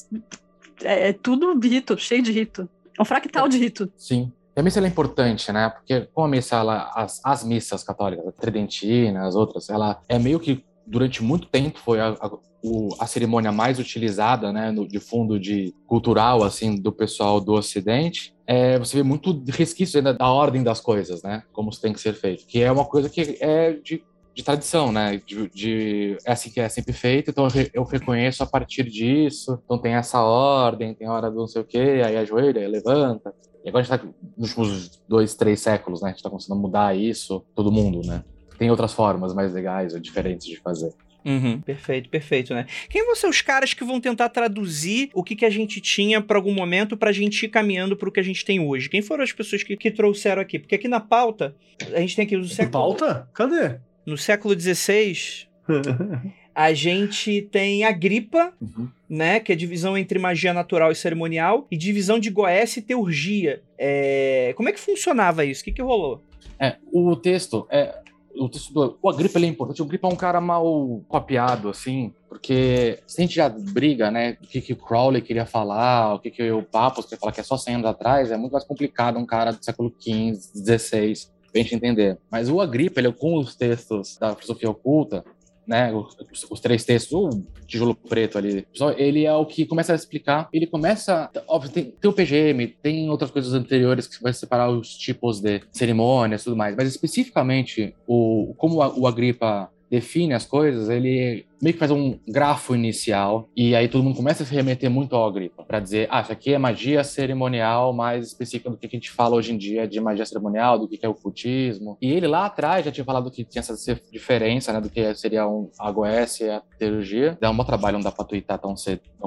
é, é tudo rito, cheio de rito. É um fractal de rito. Sim. E a missa ela é importante, né? Porque como a missa, ela, as, as missas católicas, a tridentina, as outras, ela é meio que durante muito tempo foi a, a, o- a cerimônia mais utilizada, né, no, de fundo de cultural assim do pessoal do Ocidente. É, você vê muito resquício ainda da ordem das coisas, né? Como tem que ser feito, que é uma coisa que é de de tradição, né? De, de- é assim que é sempre feito, então eu, re- eu reconheço a partir disso. Então tem essa ordem, tem a hora do não sei o quê, aí ajoelha, aí levanta. E agora a gente tá nos últimos dois, três séculos, né? A gente tá começando a mudar isso, todo mundo, né? Tem outras formas mais legais ou diferentes de fazer. Uhum, perfeito, perfeito, né? Quem vão ser os caras que vão tentar traduzir o que, que a gente tinha pra algum momento pra gente ir caminhando pro que a gente tem hoje? Quem foram as pessoas que, que trouxeram aqui? Porque aqui na pauta, a gente tem aqui no século, Pauta? Cadê? no século XVI, a gente tem a Gripa, Uhum. né? Que é divisão entre magia natural e cerimonial, e divisão de Goécia e Teurgia. É, Como é que funcionava isso? O que, que rolou? É, o texto é. O texto do. O Agripa ele é importante. O Agripa é um cara mal copiado, assim, porque se a gente já briga, né, o que, que o Crowley queria falar, o que, que o Papos queria falar, que é só 100 anos atrás, é muito mais complicado um cara do século XV, XVI, pra gente entender. Mas o Agripa, ele, com os textos da filosofia oculta, né, os, os três textos, o tijolo preto ali, ele é o que começa a explicar, ele começa, óbvio, tem, tem o PGM, tem outras coisas anteriores que vai separar os tipos de cerimônias e tudo mais, mas especificamente o como o Agripa define as coisas, ele meio que faz um grafo inicial e aí todo mundo começa a se remeter muito ao Agripa para dizer, ah, isso aqui é magia cerimonial mais específica do que a gente fala hoje em dia de magia cerimonial, do que é o cultismo. E ele lá atrás já tinha falado que tinha essa diferença, né, do que seria um, a Goécia e a teologia. Dá um bom trabalho, não dá para tuitar tão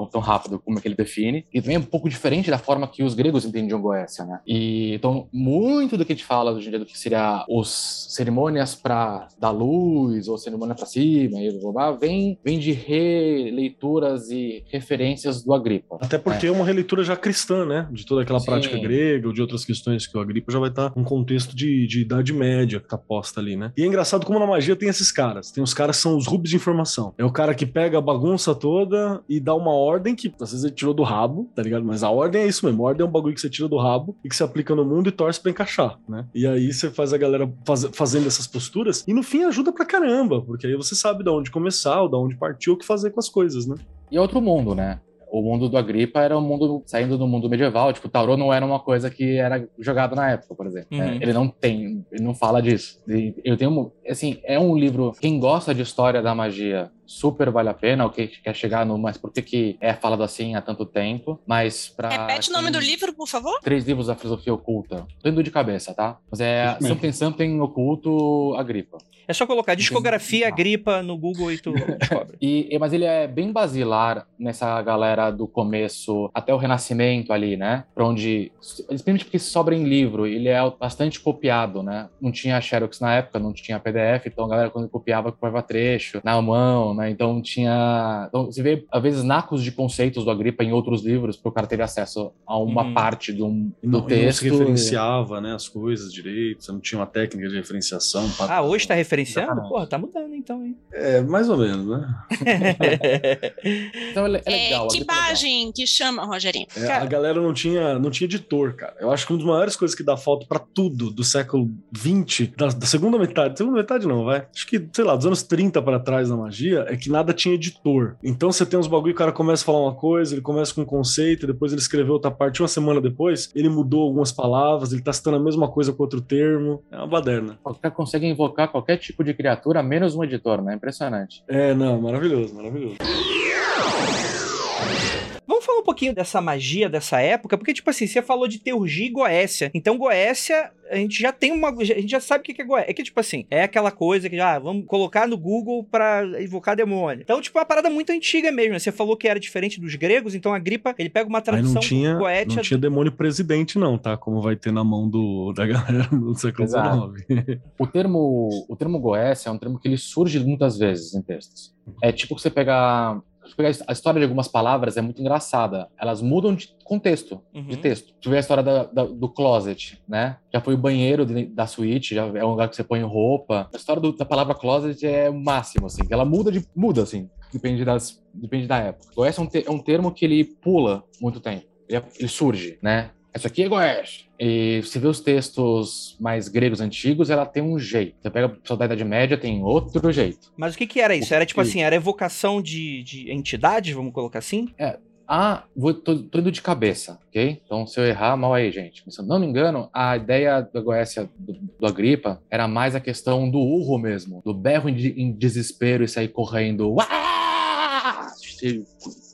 tão, rápido como é que ele define. E também é um pouco diferente da forma que os gregos entendiam Goécia, né? E então muito do que a gente fala hoje em dia do que seria os cerimônias para dar luz ou cerimônia para cima e blá, blá, blá, vem vem de releituras e referências do Agripa. Até porque é. uma releitura já cristã, né? De toda aquela Sim. prática grega ou de outras questões que o Agripa já vai estar um contexto de, de Idade Média que tá posta ali, né? E é engraçado como na magia tem esses caras. Tem os caras que são os rubos de informação. É o cara que pega a bagunça toda e dá uma ordem que às vezes ele tirou do rabo, tá ligado? Mas a ordem é isso mesmo. A ordem é um bagulho que você tira do rabo e que você aplica no mundo e torce pra encaixar, né? E aí você faz a galera faz, fazendo essas posturas e no fim ajuda pra caramba, porque aí você sabe de onde começar, de onde partir, o que fazer com as coisas, né? E é outro mundo, né? O mundo do Agripa era um mundo saindo do mundo medieval. Tipo, o tarô não era uma coisa que era jogado na época, por exemplo. Uhum. É, ele não tem, ele não fala disso. Eu tenho, assim, é um livro. Quem gosta de história da magia super vale a pena, ou que quer chegar no, mas por que que é falado assim há tanto tempo? Mas para Repete o nome do livro, por favor. Três livros da filosofia oculta. Tô indo de cabeça, tá? Mas é mesmo. Something Something Oculto Agripa. É só colocar discografia Ah. gripa no Google e tu descobre. E, e- mas ele é bem basilar nessa galera do começo até o Renascimento ali, né? Pra onde, principalmente porque sobra em livro, ele é bastante copiado, né? Não tinha Xerox na época, não tinha PDF, então a galera quando copiava, copiava trecho na mão, né? Então tinha... Então você vê, às vezes, nacos de conceitos do Agripa em outros livros, porque o cara teve acesso a uma Uhum. parte do, do não, e não texto. se referenciava, né, as coisas direito, você não tinha uma técnica de referenciação. Ah, hoje tá referenciando? Porra, tá mudando então, hein? É, mais ou menos, né? Então é É, legal. o que é legal. imagem que chama, Rogerinho? É, Cara- a galera não tinha, não tinha editor, cara. Eu acho que uma das maiores coisas que dá falta pra tudo do século XX, da, da segunda metade, segunda metade não, vai. Acho que, sei lá, dos anos 30 pra trás na magia, é que nada tinha editor. Então você tem uns bagulho, o cara começa a falar uma coisa, ele começa com um conceito, depois ele escreveu outra parte, uma semana depois, ele mudou algumas palavras, ele tá citando a mesma coisa com outro termo. É uma baderna. O cara consegue invocar qualquer tipo de criatura, menos um editor, né? Impressionante. É, não, maravilhoso, maravilhoso. Falar um pouquinho dessa magia dessa época, porque, tipo assim, você falou de Teurgia e Goécia. Então, Goécia, a gente já tem uma. A gente já sabe o que é Goécia. É que, tipo assim, é aquela coisa que já vamos colocar no Google pra invocar demônio. Então, tipo, é uma parada muito antiga mesmo. né? Você falou que era diferente dos gregos, então a gripa, ele pega uma Aí tradução não tinha, Goétia. não tinha demônio presidente, não, tá? Como vai ter na mão do, da galera no século. XIX. O termo, o termo Goécia é um termo que ele surge muitas vezes em textos. É tipo que você pegar a história de algumas palavras é muito engraçada. Elas mudam de contexto, Uhum. de texto. Tu vê a história da- da- do closet, né? Já foi o banheiro de- da suíte, já é um lugar que você põe roupa. A história do- da palavra closet é o máximo, assim. Ela muda de muda, assim. Depende das, depende da época. Goécia é um, te- é um termo que ele pula muito tempo. Ele, é- ele surge, né? Isso aqui é Goécia. E se vê os textos mais gregos antigos, ela tem um jeito. Você pega o pessoal da Idade Média, tem outro jeito. Mas o que que era isso? Era tipo assim, era evocação de, de entidades, vamos colocar assim? Ah, vou, tô, tô indo de cabeça, ok? Então, se eu errar, mal aí, gente. Mas, se eu não me engano, a ideia da Goécia do, do Agripa era mais a questão do urro mesmo, do berro em, em desespero e sair correndo. Uá!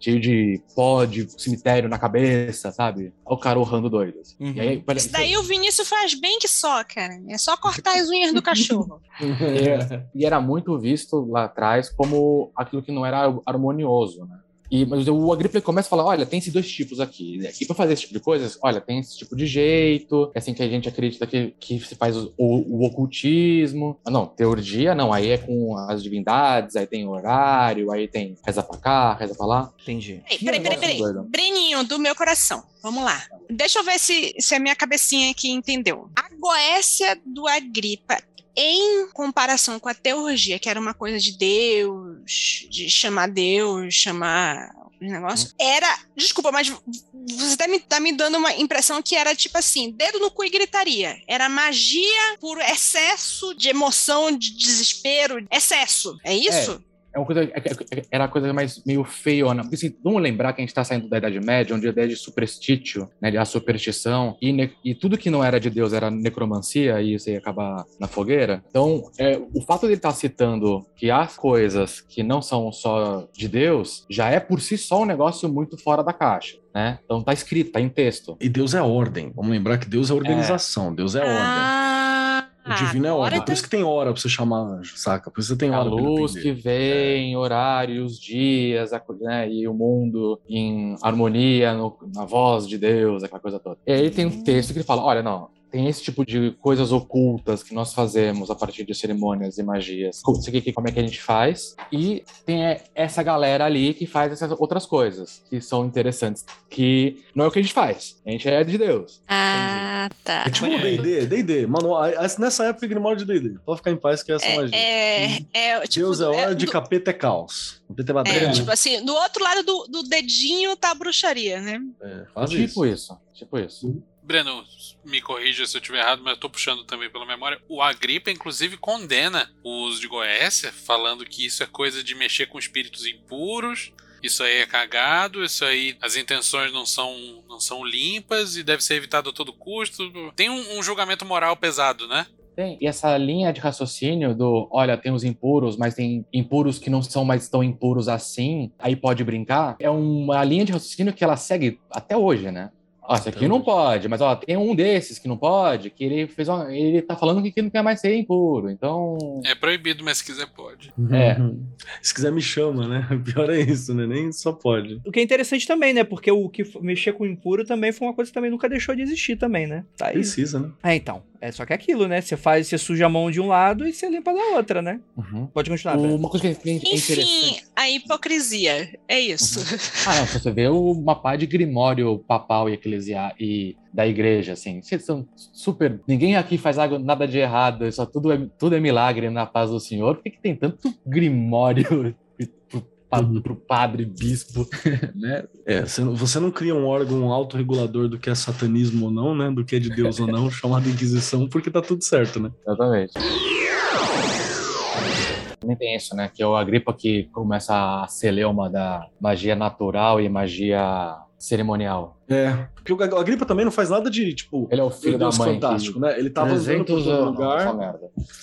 Cheio, de pó de cemitério na cabeça, sabe? Olha o cara urrando doido. assim. Uhum. E aí, Isso daí o Vinícius faz bem que só, cara. É só cortar as unhas do cachorro. E era muito visto lá atrás como aquilo que não era harmonioso, né? E, mas o Agripa começa a falar: olha, tem esses dois tipos aqui. Aqui para fazer esse tipo de coisas, olha, tem esse tipo de jeito, é assim que a gente acredita que, que se faz o, o- o ocultismo. Ah, não, teurgia, não, aí é com as divindades, aí tem horário, aí tem reza pra cá, reza pra lá. Entendi. Peraí, peraí, peraí, peraí. Breninho, do meu coração. Vamos lá. Deixa eu ver se, se a minha cabecinha aqui entendeu. A Goécia do Agripa, em comparação com a teurgia, que era uma coisa de Deus, de chamar Deus, chamar os negócios, era. Desculpa, mas você tá me, tá me dando uma impressão que era tipo assim: dedo no cu e gritaria. Era magia por excesso de emoção, de desespero, excesso. É isso? É uma coisa, é- é- era a coisa mais meio feiona. Porque assim, vamos lembrar que a gente tá saindo da Idade Média, onde a ideia de superstítio, né, de a superstição, e, ne- e tudo que não era de Deus era necromancia, e isso ia acabar na fogueira. Então, é, o fato dele estar citando que há coisas que não são só de Deus, já é por si só um negócio muito fora da caixa, né? Então tá escrito, tá em texto. E Deus é ordem. Vamos lembrar que Deus é organização, Deus é ordem. Ah, O divino é agora ordem. tá- Por isso que tem hora pra você chamar anjo, saca? Por isso você tem A hora ele luz que vem, horários, dias, a né, e o mundo em harmonia, no- na voz de Deus, aquela coisa toda. E aí tem um texto que ele fala: olha, não, tem esse tipo de coisas ocultas que nós fazemos a partir de cerimônias e magias. Como é que a gente faz? E tem é, essa galera ali que faz essas outras coisas que são interessantes, que não é o que a gente faz. A gente é de Deus. Ah, tá. É tipo o D&D, D&D. Mano, nessa época Grimório de D&D. Pode ficar em paz que essa é, magia. É, é, tipo, Deus é hora de do- capeta é caos. Capeta é é, batalha. tipo assim, do outro lado do, do dedinho tá a bruxaria, né? É, faz tipo isso. isso. Tipo isso. Breno, me corrija se eu estiver errado, mas eu tô puxando também pela memória. O Agripa, inclusive, condena o uso de Goécia, falando que isso é coisa de mexer com espíritos impuros. Isso aí é cagado, isso aí as intenções não são, não são limpas e deve ser evitado a todo custo. Tem um, um julgamento moral pesado, né? Tem. E essa linha de raciocínio do, olha, tem os impuros, mas tem impuros que não são mais tão impuros assim, aí pode brincar, é uma linha de raciocínio que ela segue até hoje, né? Ó, esse aqui não pode, mas ó, tem um desses que não pode, que ele fez uma, ele tá falando que não quer mais ser impuro, então... É proibido, mas se quiser pode. É. Se quiser me chama, né? O pior é isso, né? Nem só pode. O que é interessante também, né? Porque o que mexer com o impuro também foi uma coisa que também nunca deixou de existir também, né? Tá aí. Precisa, né? É, então. É só que é aquilo, né? Você faz, você suja a mão de um lado e você limpa da outra, né? Uhum. Pode continuar, Breno. Uma coisa que é interessante... Enfim, a hipocrisia. É isso. Ah, não, se você vê o mapa de grimório papal e eclesiar e da igreja, assim, vocês são super. Ninguém aqui faz nada de errado, só tudo é, tudo é milagre na paz do Senhor. Por que, que tem tanto grimório pro, pa- pro padre, bispo, né? É, você não- você não cria um órgão autorregulador do que é satanismo ou não, né? Do que é de Deus ou não, chamado Inquisição, porque tá tudo certo, né? Exatamente. Também tem isso, né? Que é o Agripa que começa a celeuma da magia natural e magia cerimonial. É, porque o Agripa também não faz nada de, tipo, Ele é o filho Deus, da mãe. fantástico, que... né? Ele tava andando por 300 todo anos, lugar,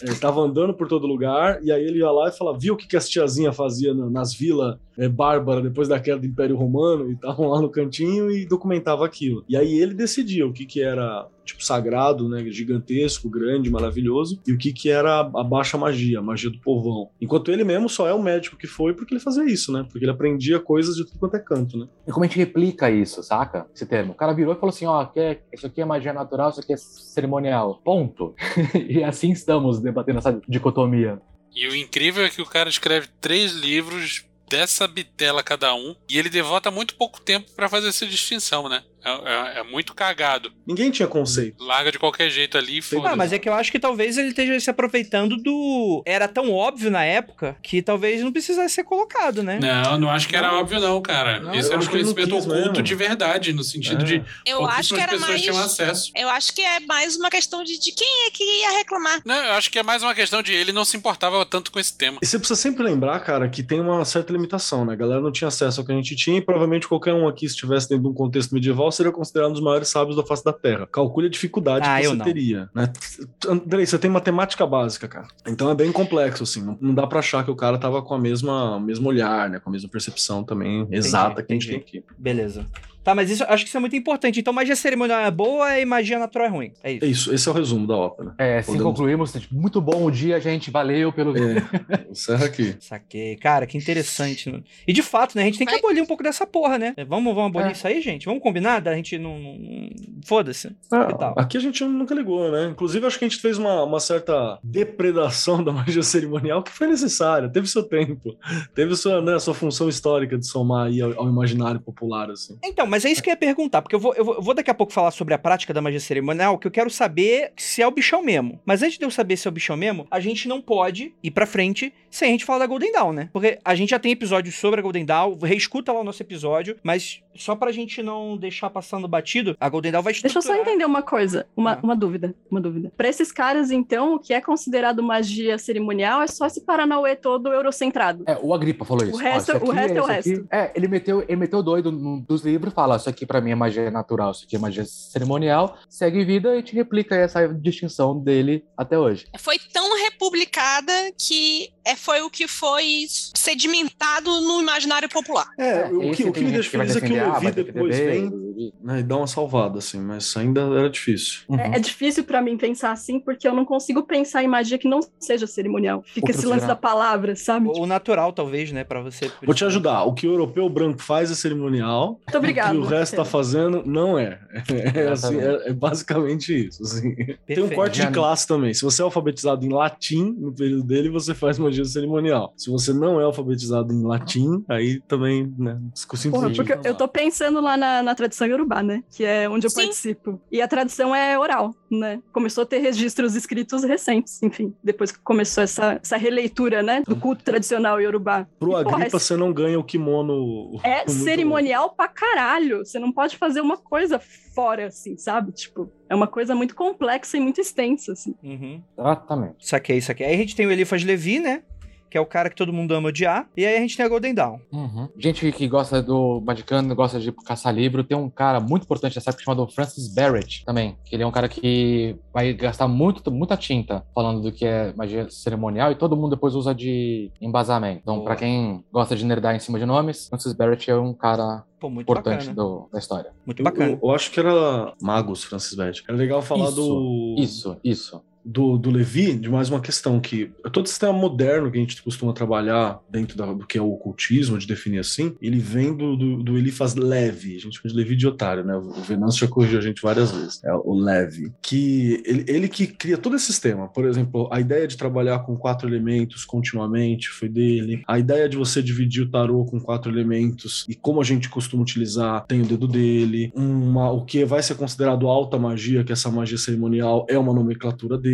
ele tava andando por todo lugar, e aí ele ia lá e falava, viu o que, que as tiazinhas faziam na- nas vilas é, bárbaras depois da queda do Império Romano, e estavam lá no cantinho e documentava aquilo. E aí ele decidia o que que era, tipo, sagrado, né, gigantesco, grande, maravilhoso, e o que que era a baixa magia, a magia do povão. Enquanto ele mesmo só é o médico que foi porque ele fazia isso, né? Porque ele aprendia coisas de tudo quanto é canto, né? E como a gente replica isso, saca? Esse termo. O cara virou e falou assim: ó, isso aqui é magia natural, isso aqui é cerimonial. Ponto. e assim estamos debatendo essa dicotomia. E o incrível é que o cara escreve três livros dessa bitela cada um e ele devota muito pouco tempo pra fazer essa distinção, né? É, é- é muito cagado. Ninguém tinha conceito. Larga de qualquer jeito ali e foda Ah, mas é que eu acho que talvez ele esteja se aproveitando do. Era tão óbvio na época que talvez não precisasse ser colocado, né? Não, não acho que era Não. óbvio, não, cara. Não, Esse era um conhecimento oculto mesmo. de verdade, no sentido É. de Eu acho que era pessoas mais. tinham acesso. Eu acho que é mais uma questão de, de quem é que ia reclamar. Não, eu acho que é mais uma questão de ele não se importava tanto com esse tema. E você precisa sempre lembrar, cara, que tem uma certa limitação, né? A galera não tinha acesso ao que a gente tinha e provavelmente qualquer um aqui, se estivesse dentro de um contexto medieval, seria considerado um dos maiores sábios da face da Terra. Calcule a dificuldade Ah, que você não. teria, né? Andrei, você tem matemática básica, cara. Então é bem complexo, assim. Não, não dá pra achar que o cara tava com a mesma, o mesmo olhar, né? Com a mesma percepção também exata que a gente tem entendi. aqui. Beleza. Tá, mas isso, acho que isso é muito importante. Então, magia cerimonial é boa e magia natural é ruim. É isso. É isso, esse é o resumo da ópera. É, assim Podemos- concluímos. Muito bom o dia, gente. Valeu pelo. É, encerra aqui. Saquei. Cara, que interessante. né? E de fato, né? A gente tem que abolir um pouco dessa porra, né? Vamos, vamos abolir É. isso aí, gente? Vamos combinar? Da gente não. não- Foda-se. Ah, aqui a gente nunca ligou, né? Inclusive, acho que a gente fez uma, uma certa depredação da magia cerimonial que foi necessária, teve seu tempo, teve sua, né, sua função histórica de somar aí ao, ao imaginário popular, assim. Então, mas é isso que eu ia perguntar, porque eu vou, eu vou- eu vou daqui a pouco falar sobre a prática da magia cerimonial, que eu quero saber se é o bichão mesmo. Mas antes de eu saber se é o bichão mesmo, a gente não pode ir pra frente sem a gente falar da Golden Dawn, né? Porque a gente já tem episódios sobre a Golden Dawn, reescuta lá o nosso episódio, mas só pra gente não deixar passando batido, a Golden Dawn vai Deixa eu estruturar... só entender uma coisa, uma, Ah. uma dúvida, uma dúvida. Pra esses caras, então, o que é considerado magia cerimonial é só esse Paranauê todo eurocentrado. É, o Agripa falou isso. O resto- isso o resto é o isso aqui- resto. É, ele meteu, ele meteu doido num dos livros, fala, isso aqui pra mim é magia natural, isso aqui é magia cerimonial, segue vida e te replica essa distinção dele até hoje. Foi tão republicada que é, foi o que foi sedimentado no imaginário popular. É, É, o que, o que me deixa feliz é que ah, Levi defender depois bem, vem né, e dá uma salvada, assim, mas ainda era difícil. Uhum. É, é difícil pra mim pensar assim, porque eu não consigo pensar em magia que não seja cerimonial. Fica Ou esse lance considerar- da palavra, sabe? O natural, talvez, né, pra você... Vou te ajudar. O que o europeu branco faz é cerimonial, Muito obrigado. O que o resto tá fazendo não é. É, assim, é, é basicamente isso. assim. Tem um corte de classe também. Se você é alfabetizado em latim, no período dele, você faz magia cerimonial. Se você não é alfabetizado em latim, aí também, né? Discussão Porra, porque eu tô pensando lá na, na tradição iorubá, né? Que é onde eu Sim. participo. E a tradição é oral, né? Começou a ter registros escritos recentes, enfim, depois que começou essa, essa releitura, né? Do culto tradicional iorubá. Pro E, porra, Agripa, é- você não ganha o kimono. É muito cerimonial pra caralho. Você não pode fazer uma coisa fora, assim, sabe? Tipo, é uma coisa muito complexa e muito extensa, assim. Uhum. Exatamente. Saquei, saquei. Aí a gente tem o Eliphas Levi, né? Que é o cara que todo mundo ama odiar. E aí a gente tem a Golden Dawn. Uhum. Gente que gosta do Magicano, gosta de caçar livro, tem um cara muito importante nessa época chamado Francis Barrett também. Que ele é um cara que vai gastar muito, muita tinta falando do que é magia cerimonial e todo mundo depois usa de embasamento. Então, Boa. pra quem gosta de nerdar em cima de nomes, Francis Barrett é um cara Pô, muito importante do- da história. Muito Eu, bacana. eu- eu acho que era Magos, Francis Beth. Era legal falar Isso, do. Isso, isso. Do, do Levi de mais uma questão que todo sistema moderno que a gente costuma trabalhar dentro da- do que é o ocultismo, de definir assim, ele vem do, do, do Elifas Levi, a gente chama de Levi de otário, né? O Venâncio já corrigiu a gente várias vezes. É o Levi. Que ele, ele que cria todo esse sistema. Por exemplo, a ideia de trabalhar com quatro elementos continuamente foi dele. A ideia de você dividir o tarô com quatro elementos e como a gente costuma utilizar tem o dedo dele. Uma, o que vai ser considerado alta magia, que essa magia cerimonial é uma nomenclatura dele,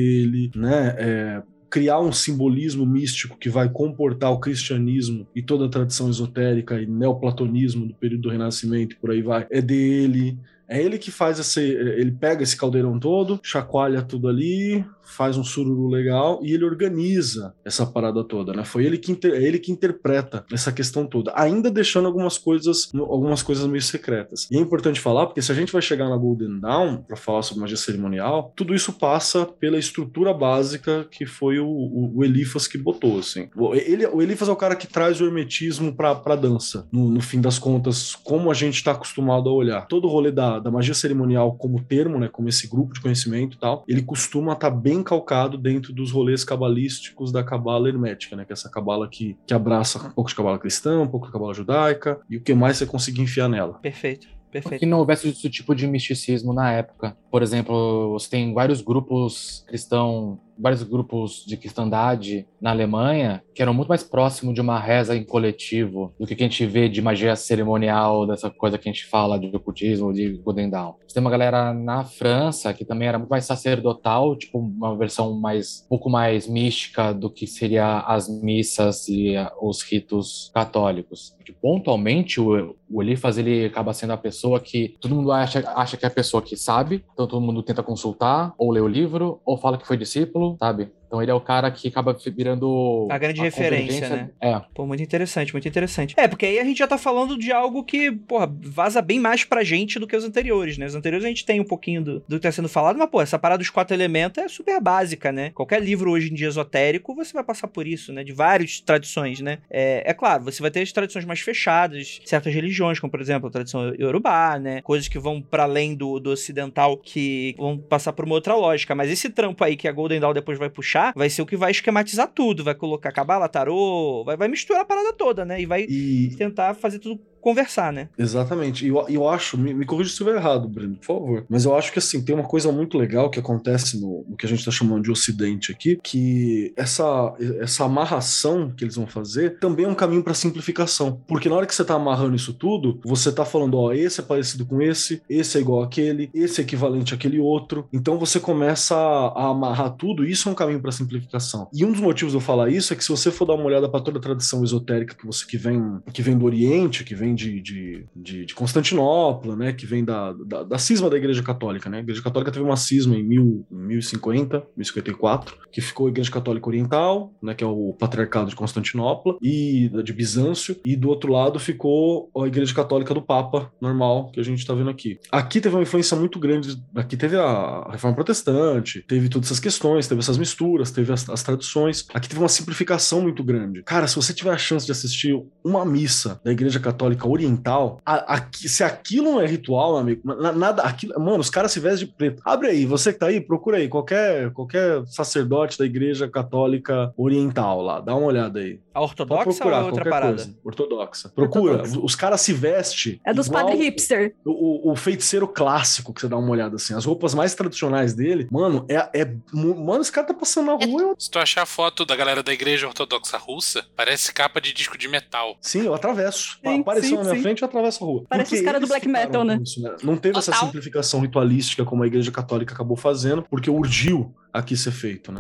né? É, criar um simbolismo místico que vai comportar o cristianismo e toda a tradição esotérica e neoplatonismo do período do Renascimento e por aí vai, é dele. É ele que faz esse. Ele pega esse caldeirão todo, chacoalha tudo ali, faz um sururu legal e ele organiza essa parada toda, né? Foi ele que, inter- é ele que interpreta essa questão toda, ainda deixando algumas coisas, algumas coisas meio secretas. E é importante falar, porque se a gente vai chegar na Golden Dawn para falar sobre magia cerimonial, tudo isso passa pela estrutura básica que foi o, o, o Elifas que botou, assim. O, ele, o Elifas é o cara que traz o hermetismo pra, pra dança, no, no fim das contas, como a gente tá acostumado a olhar. Todo o rolê da, da magia cerimonial como termo, né, como esse grupo de conhecimento e tal, ele costuma estar bem calcado dentro dos rolês cabalísticos da cabala hermética, né, que é essa cabala que, que abraça um pouco de cabala cristã, um pouco de cabala judaica, e o que mais você conseguir enfiar nela. Perfeito, perfeito. Que não houvesse esse tipo de misticismo na época. Por exemplo, você tem vários grupos cristãos vários grupos de cristandade na Alemanha que eram muito mais próximos de uma reza em coletivo do que a gente vê de magia cerimonial, dessa coisa que a gente fala de ocultismo, de Golden Dawn. Você tem uma galera na França que também era muito mais sacerdotal, tipo uma versão mais um pouco mais mística do que seria as missas e ah, os ritos católicos. Que, pontualmente o, o Eliphas ele acaba sendo a pessoa que todo mundo acha, acha que é a pessoa que sabe, então todo mundo tenta consultar ou ler o livro ou fala que foi discípulo, sabe? Então ele é o cara que acaba virando A grande referência, né? É. Pô, muito interessante, muito interessante. É, porque aí a gente já tá falando de algo que, porra, vaza bem mais pra gente do que os anteriores, né? Os anteriores a gente tem um pouquinho do, do que tá sendo falado, mas, pô, essa parada dos quatro elementos é super básica, né? Qualquer livro hoje em dia esotérico, você vai passar por isso, né? De várias tradições, né? É, é claro, você vai ter as tradições mais fechadas, certas religiões, como, por exemplo, a tradição iorubá, né? Coisas que vão pra além do, do ocidental, que vão passar por uma outra lógica. Mas esse trampo aí que a Golden Dawn depois vai puxar, vai ser o que vai esquematizar tudo. Vai colocar cabala, tarô, vai, vai misturar a parada toda, né? E vai E tentar fazer tudo conversar, né? Exatamente. E eu, eu acho, me, me corrija se estiver errado, Breno, por favor. Mas eu acho que assim, tem uma coisa muito legal que acontece no, no que a gente tá chamando de Ocidente aqui, que essa, essa amarração que eles vão fazer também é um caminho para simplificação. Porque na hora que você tá amarrando isso tudo, você tá falando, ó, esse é parecido com esse, esse é igual àquele, esse é equivalente àquele outro. Então você começa a, a amarrar tudo, e isso é um caminho para simplificação. E um dos motivos de eu falar isso é que se você for dar uma olhada para toda a tradição esotérica que você que vem, que vem do Oriente, que vem de, de, de, de Constantinopla, né, que vem da, da, da cisma da Igreja Católica, né? A Igreja Católica teve uma cisma em mil, 1050, 1054, que ficou a Igreja Católica Oriental, né, que é o Patriarcado de Constantinopla, e de Bizâncio, e do outro lado ficou a Igreja Católica do Papa, normal, que a gente tá vendo aqui. Aqui teve uma influência muito grande, aqui teve a Reforma Protestante, teve todas essas questões, teve essas misturas, teve as, as traduções. Aqui teve uma simplificação muito grande. Cara, se você tiver a chance de assistir uma missa da Igreja Católica Oriental, a- aqui- se aquilo não é ritual, meu amigo, na- nada, aquilo, mano, os caras se vestem de preto. Abre aí, você que tá aí, procura aí qualquer, qualquer sacerdote da Igreja Católica Oriental lá, dá uma olhada aí. A ortodoxa ou procurar é outra parada? coisa. Ortodoxa. Procura. Ortodoxa. Os caras se vestem. É dos padres hipster. O, o feiticeiro clássico, que você dá uma olhada assim. As roupas mais tradicionais dele, mano, é. é mano, esse cara tá passando na rua. Eu, Se tu achar a foto da galera da igreja ortodoxa russa, parece capa de disco de metal. sim, eu atravesso. Sim, Apareceu sim, na minha sim. frente, eu atravesso a rua. Parece Porque os caras do black metal, né? isso, Não teve essa Total. simplificação ritualística como a Igreja Católica acabou fazendo, porque urgiu aqui ser feito, né?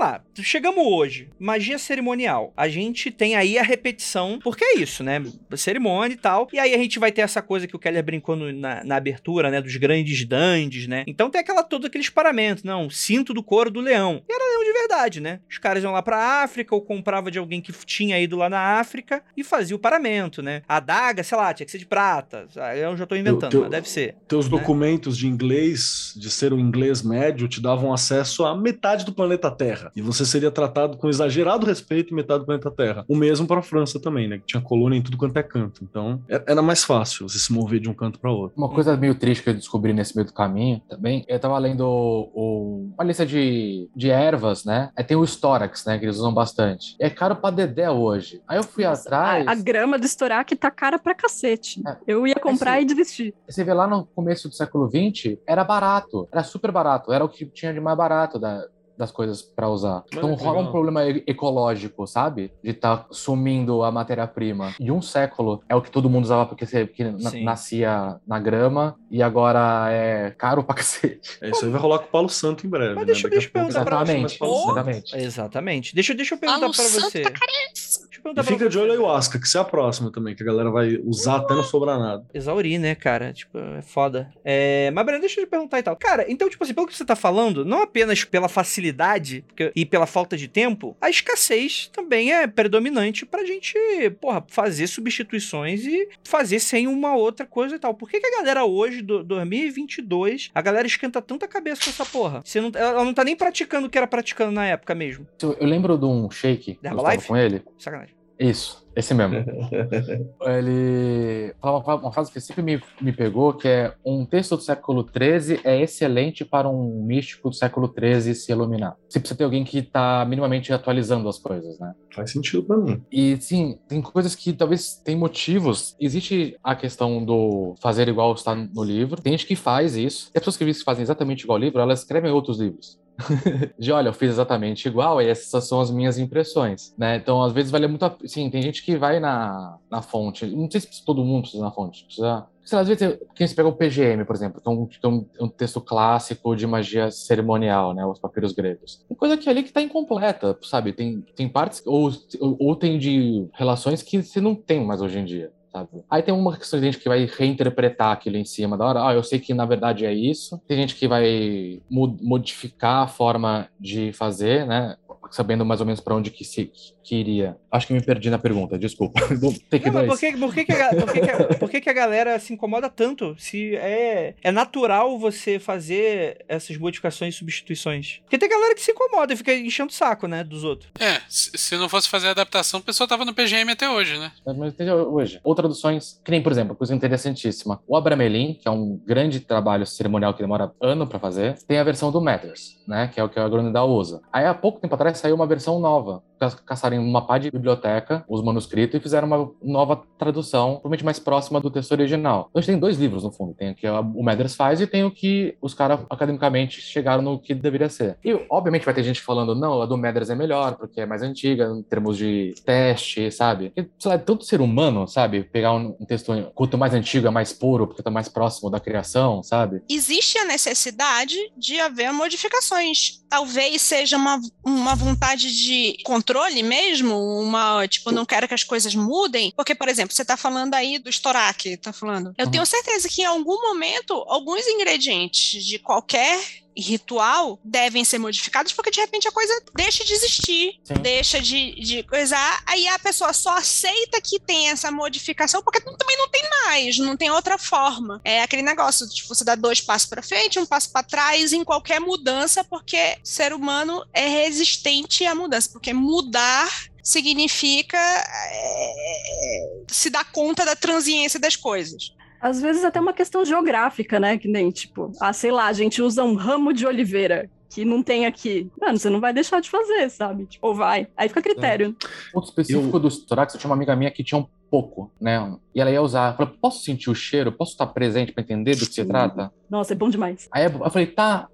Lá. Chegamos hoje. Magia cerimonial. A gente tem aí a repetição, porque é isso, né? Cerimônia e tal. E aí a gente vai ter essa coisa que o Keller brincou no- na, na abertura, né? Dos grandes dandes, né? Então tem aquela todo aqueles paramentos. Não, cinto do couro do leão. E era leão de verdade, né? Os caras iam lá pra África ou comprava de alguém que tinha ido lá na África e fazia o paramento, né? A adaga, sei lá, tinha que ser de prata. Eu já tô inventando, teu- mas deve ser. Teus Né? documentos de inglês, de ser um inglês médio, te davam acesso à metade do planeta Terra. E você seria tratado com exagerado respeito em metade do planeta Terra. O mesmo para a França também, né? Que tinha colônia em tudo quanto é canto. Então, é- era mais fácil você se mover de um canto para outro. Uma coisa meio triste que eu descobri nesse meio do caminho também, eu tava lendo o- o- uma lista de, de ervas, né? Aí tem o Storax, né? Que eles usam bastante. É caro pra dedé hoje. Aí eu fui atrás. A, a grama do Storac tá cara pra cacete. É. Eu ia comprar e desistir. Você vê lá no começo do século XX, era barato. Era super barato. Era o que tinha de mais barato da- das coisas pra usar. Olha Então que rola um problema ecológico, sabe? De estar sumindo a matéria-prima. E um século é o que todo mundo usava porque, você- porque na- Sim. nascia na grama e agora é caro pra cacete. É, isso aí vai rolar com o Paulo Santo em breve. Mas né? deixa- eu perguntar pra você, Exatamente. Santo. Exatamente. Deixa, deixa eu perguntar Paulo pra Santo você. tá carente. E pra fica de olho aí, o Asca, que você é a próxima também, que a galera vai usar até não sobrar nada. Exaurir, né, cara? Tipo, é foda. É... Mas, Breno, deixa eu te perguntar e tal. Cara, então, tipo assim, pelo que você tá falando, não apenas pela facilidade porque- e pela falta de tempo, a escassez também é predominante pra gente, porra, fazer substituições e fazer sem uma outra coisa e tal. Por que, que a galera hoje, do 2022, a galera esquenta tanta cabeça com essa porra? Você não, ela não tá nem praticando o que era praticando na época mesmo. Eu, lembro de um shake, eu Herbalife? com ele. Sacanagem. Isso, esse mesmo. Ele fala uma, frase que sempre me, me pegou, que é um texto do século XIII é excelente para um místico do século XIII se iluminar. Você precisa ter alguém que está minimamente atualizando as coisas, né? Faz sentido pra mim. E sim, tem coisas que talvez tem motivos. Existe a questão do fazer igual está no livro. Tem gente que faz isso. E as pessoas que fazem exatamente igual ao livro, elas escrevem outros livros. de olha, eu fiz exatamente igual e essas são as minhas impressões, né? Então, às vezes vale muito a... Sim, tem gente que vai na, na fonte. Não sei se todo mundo precisa na fonte. Precisa... Sei lá, às vezes, quem se pega o PGM, por exemplo, que é um, que é um, um texto clássico de magia cerimonial, né? Os papiros gregos. Tem coisa que ali que tá incompleta, sabe? Tem, tem partes, ou, ou, ou tem de relações que você não tem mais hoje em dia. Sabe? Aí tem uma questão de gente que vai reinterpretar aquilo em cima da hora. Ah, eu sei que na verdade é isso. Tem gente que vai mo- modificar a forma de fazer, né? Sabendo mais ou menos para onde que se que iria. Acho que me perdi na pergunta, desculpa. Não, mas por que, por, que, que, a, por, que, que, a, por que, que a galera se incomoda tanto? Se é, é natural você fazer essas modificações e substituições. Porque tem galera que se incomoda e fica enchendo o saco, né, dos outros. É, se não fosse fazer a adaptação, o pessoal tava no PGM até hoje, né? Mas entendeu hoje. Ou traduções, que nem, por exemplo, coisa interessantíssima. O Abramelin, que é um grande trabalho cerimonial que demora ano para fazer, tem a versão do Matters, né? Que é o que a Gronendal usa. Aí, há pouco tempo atrás, saiu uma versão nova. Ca- Caçaram uma pá de biblioteca, os manuscritos, e fizeram uma nova tradução, provavelmente mais próxima do texto original. Então, a gente tem dois livros, no fundo. Tem o que o Matters faz e tem o que os caras, academicamente, chegaram no que deveria ser. E, obviamente, vai ter gente falando, não, a do Matters é melhor, porque é mais antiga, em termos de teste, sabe? Porque, sei lá, tanto ser humano, sabe? Pegar um, um texto, quanto mais antigo é mais puro, porque tá mais próximo da criação, sabe? existe a necessidade de haver modificações. Talvez seja uma, uma vontade de controle mesmo, uma, tipo, não quero que as coisas mudem, porque, por exemplo, você está falando aí do Storak, tá falando. Eu Uhum. tenho certeza que em algum momento, alguns ingredientes de qualquer ritual devem ser modificados porque de repente a coisa deixa de existir, Sim. deixa de, de coisar, aí a pessoa só aceita que tem essa modificação porque também não tem mais, não tem outra forma. É aquele negócio, tipo, você dá dois passos para frente, um passo para trás em qualquer mudança, porque ser humano é resistente à mudança, porque mudar significa é, se dar conta da transiência das coisas. Às vezes até uma questão geográfica, né? Que nem, tipo, ah, sei lá, a gente usa um ramo de oliveira que não tem aqui. Mano, você não vai deixar de fazer, sabe? Tipo, ou vai. Aí fica a critério. ponto específico do Storax, eu tinha uma amiga minha que tinha um pouco, né? E ela ia usar. Eu falei, posso sentir o cheiro? Posso estar presente pra entender do que se trata? Nossa, é bom demais. Aí eu falei, tá.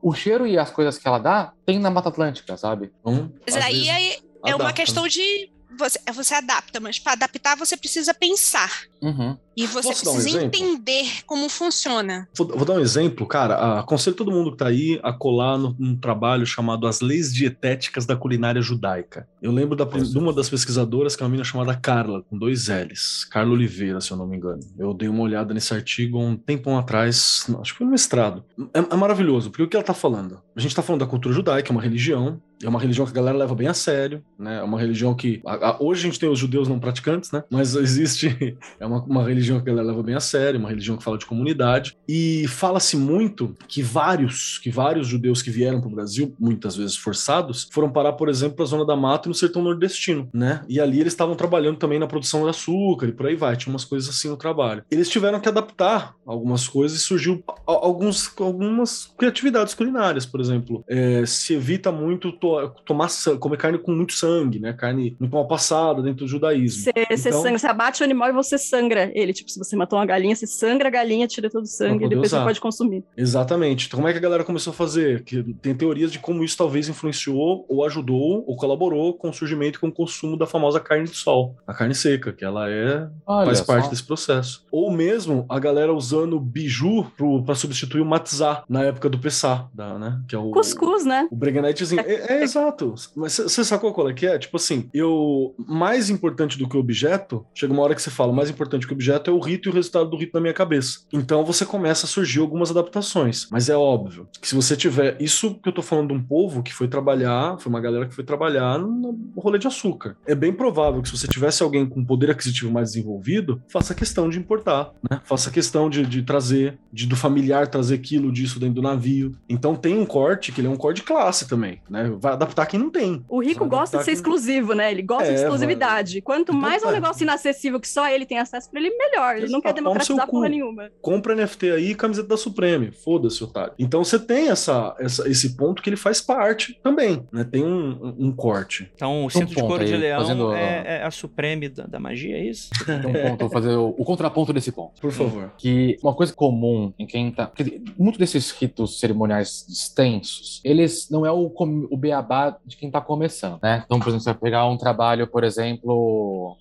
O cheiro e as coisas que ela dá tem na Mata Atlântica, sabe? Hum, Mas aí vezes é, é uma questão de. Você, você adapta, mas para adaptar você precisa pensar. Uhum. E você Posso um precisa exemplo? entender como funciona. Vou, vou dar um exemplo, cara. Aconselho todo mundo que tá aí a colar no- num trabalho chamado As Leis Dietéticas da Culinária Judaica. Eu lembro da, de uma das pesquisadoras, que é uma menina chamada Carla, com dois L's. Carla Oliveira, se eu não me engano. Eu dei uma olhada nesse artigo um tempão atrás, acho que foi no mestrado. É, é maravilhoso, porque o que ela tá falando? A gente tá falando da cultura judaica, é uma religião, é uma religião que a galera leva bem a sério, né? É uma religião que. a- a- hoje a gente tem os judeus não praticantes, né? Mas existe. É uma, uma religião que a galera leva bem a sério, uma religião que fala de comunidade. E fala-se muito que vários, que vários judeus que vieram para o Brasil, muitas vezes forçados, foram parar, por exemplo, para a Zona da Mata e no sertão nordestino, né? E ali eles estavam trabalhando também na produção de açúcar e por aí vai. Tinha umas coisas assim no trabalho. Eles tiveram que adaptar algumas coisas e surgiu alguns, algumas criatividades culinárias, por exemplo. É, se evita muito to- tomar comer carne com muito sangue, né? Carne muito mal passada dentro do judaísmo. Você, você Então- sangra, você abate o animal e você sangra ele. Tipo, se você matou uma galinha, você sangra a galinha, tira todo o sangue e depois usar. você pode consumir. Exatamente. Então, como é que a galera começou a fazer? Que tem teorias de como isso talvez influenciou, ou ajudou, ou colaborou com o surgimento e com o consumo da famosa carne de sol, a carne seca, que ela é Olha faz só. parte desse processo. Ou mesmo a galera usando biju para substituir o matzah na época do Pessah, da, né? Que é o Cuscuz, né? o breganetezinho. É, é exato. Mas você sacou qual é que é? Tipo assim, eu. Mais importante do que o objeto, chega uma hora que você fala, mais importante que o objeto até o rito e o resultado do rito na minha cabeça. Então você começa a surgir algumas adaptações. Mas é óbvio que se você tiver. Isso que eu tô falando de um povo que foi trabalhar, foi uma galera que foi trabalhar no rolê de açúcar. É bem provável que se você tivesse alguém com poder aquisitivo mais desenvolvido, faça questão de importar, né? Faça questão de, de trazer, de do familiar trazer quilo disso dentro do navio. Então tem um corte que ele é um corte de classe também, né? Vai adaptar quem não tem. O rico gosta de ser quem- exclusivo, né? Ele gosta É, de exclusividade. Quanto Então, mais um é. negócio inacessível que só ele tem acesso pra ele, melhor. Ele não quer seu democratizar porra nenhuma. compra NFT aí e camiseta da Supreme. Foda-se, otário. Então você tem essa, essa- esse ponto que ele faz parte também, né? Tem um, um- um corte. Então, o Um cinto de ponto couro de leão fazendo- é, é a supreme da, da magia, é isso? Então, ponto, vou fazer o, o contraponto desse ponto. Por favor. que uma coisa comum em quem tá. Porque muito desses ritos cerimoniais extensos, eles não é o, o beabá de quem tá começando, né? Então, por exemplo, você vai pegar um trabalho, por exemplo,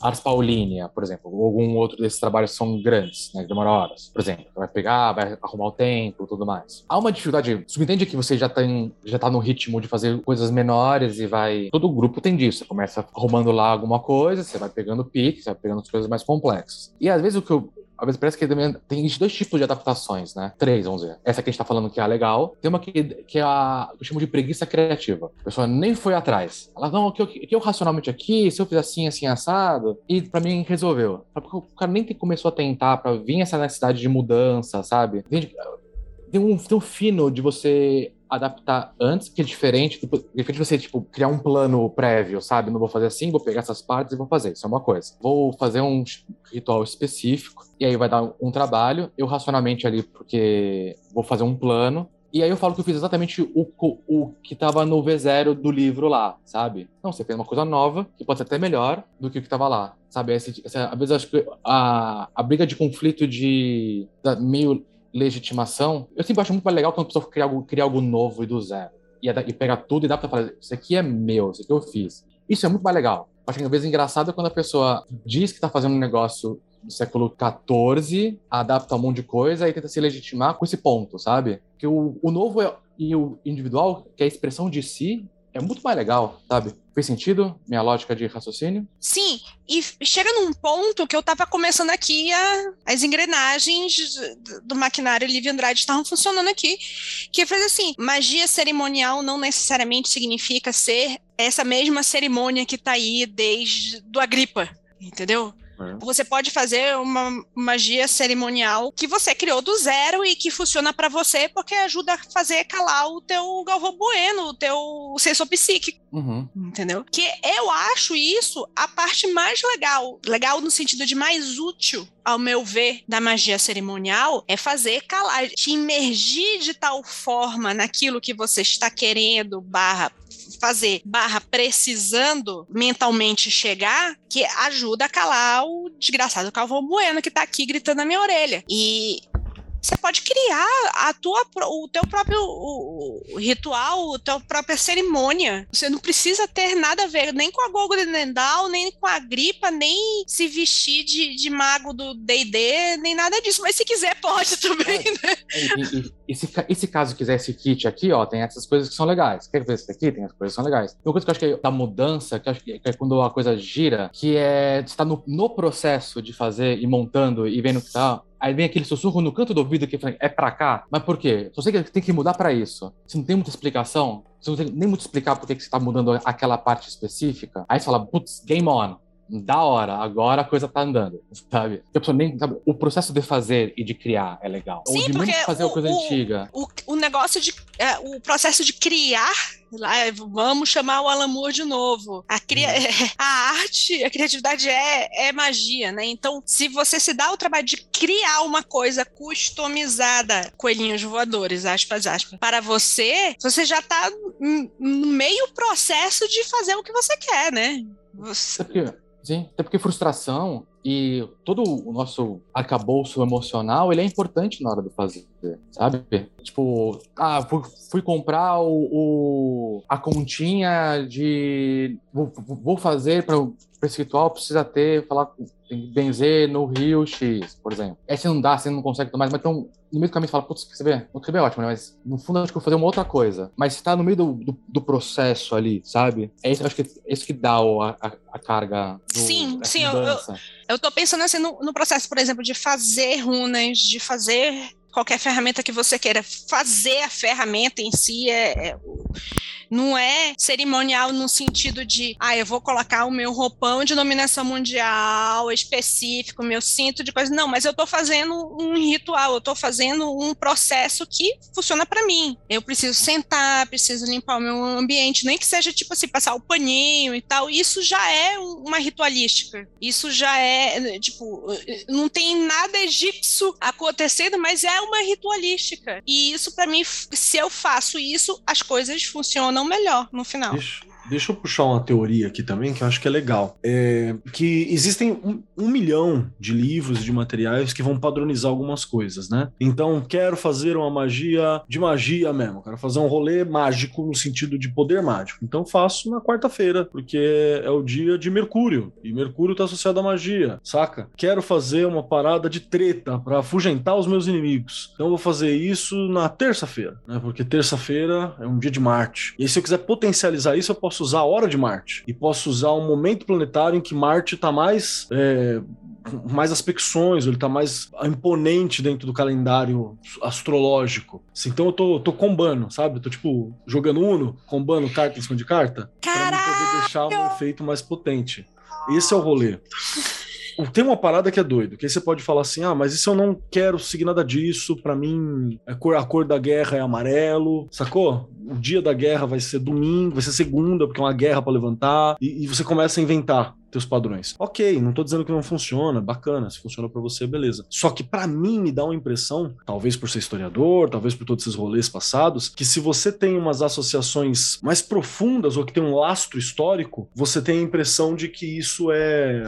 Ars Paulínia, por exemplo, ou algum outro desses trabalhos são grandes, né? Demoram horas. Por exemplo, vai pegar, vai arrumar o tempo tudo mais. Há uma dificuldade. Subentende que você já tem, já tá no ritmo de fazer coisas menores e vai. Todo grupo tem disso. Você começa arrumando lá alguma coisa, você vai pegando pique, você vai pegando as coisas mais complexas. E às vezes o que eu às vezes parece que tem dois tipos de adaptações, né? Três, vamos dizer. Essa que a gente tá falando que é a legal. Tem uma que, que é a que eu chamo de preguiça criativa. A pessoa nem foi atrás. Ela, não, o que, eu- que eu racionalmente aqui, se eu fizer assim, assim, assado, e pra mim resolveu. Porque o cara nem começou a tentar pra vir essa necessidade de mudança, sabe? Tem, tem um, tem um fino de você adaptar antes, que é diferente, tipo, diferente de você, tipo, criar um plano prévio, sabe? Não vou fazer assim, vou pegar essas partes e vou fazer. Isso é uma coisa. Vou fazer um ritual específico, e aí vai dar um trabalho, eu racionalmente ali, porque vou fazer um plano, e aí eu falo que eu fiz exatamente o, o que tava no V0 do livro lá, sabe? Não, você fez uma coisa nova, que pode ser até melhor do que o que tava lá, sabe? Esse, essa, às vezes acho que a, a briga de conflito de da meio legitimação, eu sempre acho muito mais legal quando a pessoa cria algo, cria algo novo e do zero. E, e pega tudo e dá pra falar, isso aqui é meu, isso aqui eu fiz. Isso é muito mais legal. Acho que às vezes engraçado é quando a pessoa diz que tá fazendo um negócio do século XIV, adapta um monte de coisa e tenta se legitimar com esse ponto, sabe? Que o, o novo é- e o individual, que é a expressão de si, é muito mais legal, sabe? Fez sentido minha lógica de raciocínio? Sim, e chega num ponto que eu tava começando aqui a, as engrenagens do- maquinário Livre Andrade estavam funcionando aqui, que fez assim, magia cerimonial não necessariamente significa ser essa mesma cerimônia que tá aí desde do Agripa, entendeu? Você pode fazer uma magia cerimonial que você criou do zero e que funciona pra você porque ajuda a fazer calar o teu Galvão Bueno, o teu sensor psíquico. Uhum. Entendeu? Que eu acho isso a parte mais legal. Legal no sentido de mais útil, ao meu ver, da magia cerimonial, é fazer calar, te imergir de tal forma naquilo que você está querendo, barra fazer, barra precisando mentalmente chegar, que ajuda a calar o desgraçado Calvão Bueno que tá aqui gritando na minha orelha. E você pode criar a tua, o teu próprio ritual, a tua própria cerimônia. Você não precisa ter nada a ver nem com a Gogo de Nendal, nem com a gripa, nem se vestir de, de mago do D&D, nem nada disso. Mas se quiser, pode também, né? E, e- e- e se, e se caso quiser esse kit aqui, ó, tem essas coisas que são legais. Quer ver esse aqui? Tem as coisas que são legais. Uma coisa que eu acho que é da mudança, que eu acho que é quando a coisa gira, que é você tá no, no processo de fazer e montando e vendo que tá. Aí vem aquele sussurro no canto do ouvido que fala, é pra cá? Mas por quê? Só sei que tem que mudar pra isso. Você não tem muita explicação, você não tem nem muito explicar por que você tá mudando aquela parte específica. Aí você fala, putz, game on. Da hora, agora a coisa tá andando, sabe? Pessoa nem sabe. O processo de fazer e de criar é legal. Ou Sim, de mesmo porque fazer o- uma coisa o- antiga. O, o negócio de. é, o processo de criar. é, vamos chamar o Alan Moore de novo. A, cria, a arte, a criatividade é, é magia, né? Então, se você se dá o trabalho de criar uma coisa customizada, coelhinhos voadores, aspas, aspas, para você, você já tá n- no meio processo de fazer o que você quer, né? Você- sim, até porque frustração e todo o nosso arcabouço emocional, ele é importante na hora de fazer, sabe? Tipo, ah, fui, fui comprar o, o- a continha de... Vou, vou fazer para esse ritual, precisa ter, falar tem que benzer no rio X, por exemplo. Aí você não dá, você não consegue tomar, mas então no meio do caminho você fala, putz, quer saber? O QB é ótimo, né? Mas no fundo eu acho que eu vou fazer uma outra coisa. Mas você tá no meio do, do, do processo ali, sabe? É isso, acho que é isso que dá o, a, a- a carga do, Sim, sim, eu- eu-. Eu tô pensando assim no, no processo, por exemplo, de fazer runas, de fazer qualquer ferramenta que você queira. Fazer a ferramenta em si é, é não é cerimonial no sentido de, ah, eu vou colocar o meu roupão de dominação mundial específico, meu cinto de coisa. Não, mas eu tô fazendo um ritual, eu tô fazendo um processo que funciona para mim. Eu preciso sentar, preciso limpar o meu ambiente, nem que seja tipo assim, passar o paninho e tal. Isso já é um- uma ritualística. Isso já é, tipo, não tem nada egípcio acontecendo, mas é uma ritualística. E isso para mim, se eu faço isso, as coisas funcionam melhor no final. Deixa, deixa eu puxar uma teoria aqui também que eu acho que é legal. É que existem um, um milhão de livros, de materiais que vão padronizar algumas coisas, né? Então, quero fazer uma magia de magia mesmo. Quero fazer um rolê mágico no sentido de poder mágico. Então, faço na quarta-feira, porque é o dia de Mercúrio. E Mercúrio tá associado à magia, saca? Quero fazer uma parada de treta para afugentar os meus inimigos. Então, vou fazer isso na terça-feira, né? Porque terça-feira é um dia de Marte. E se eu quiser potencializar isso, eu posso usar a hora de Marte. E posso usar um momento planetário em que Marte tá mais. é, mais aspecções, ele tá mais imponente dentro do calendário astrológico. Então eu tô, tô combando, sabe? Eu tô tipo jogando Uno, combando carta em cima de carta, pra mim poder deixar um efeito mais potente. Esse é o rolê. Tem uma parada que é doido, que aí você pode falar assim: ah, mas isso eu não quero seguir nada disso, pra mim a cor, a cor da guerra é amarelo, sacou? O dia da guerra vai ser domingo, vai ser segunda, porque é uma guerra pra levantar, e, e você começa a inventar teus padrões. Ok, não tô dizendo que não funciona, bacana, se funciona pra você, beleza. Só que pra mim me dá uma impressão, talvez por ser historiador, talvez por todos esses rolês passados, que se você tem umas associações mais profundas ou que tem um lastro histórico, você tem a impressão de que isso é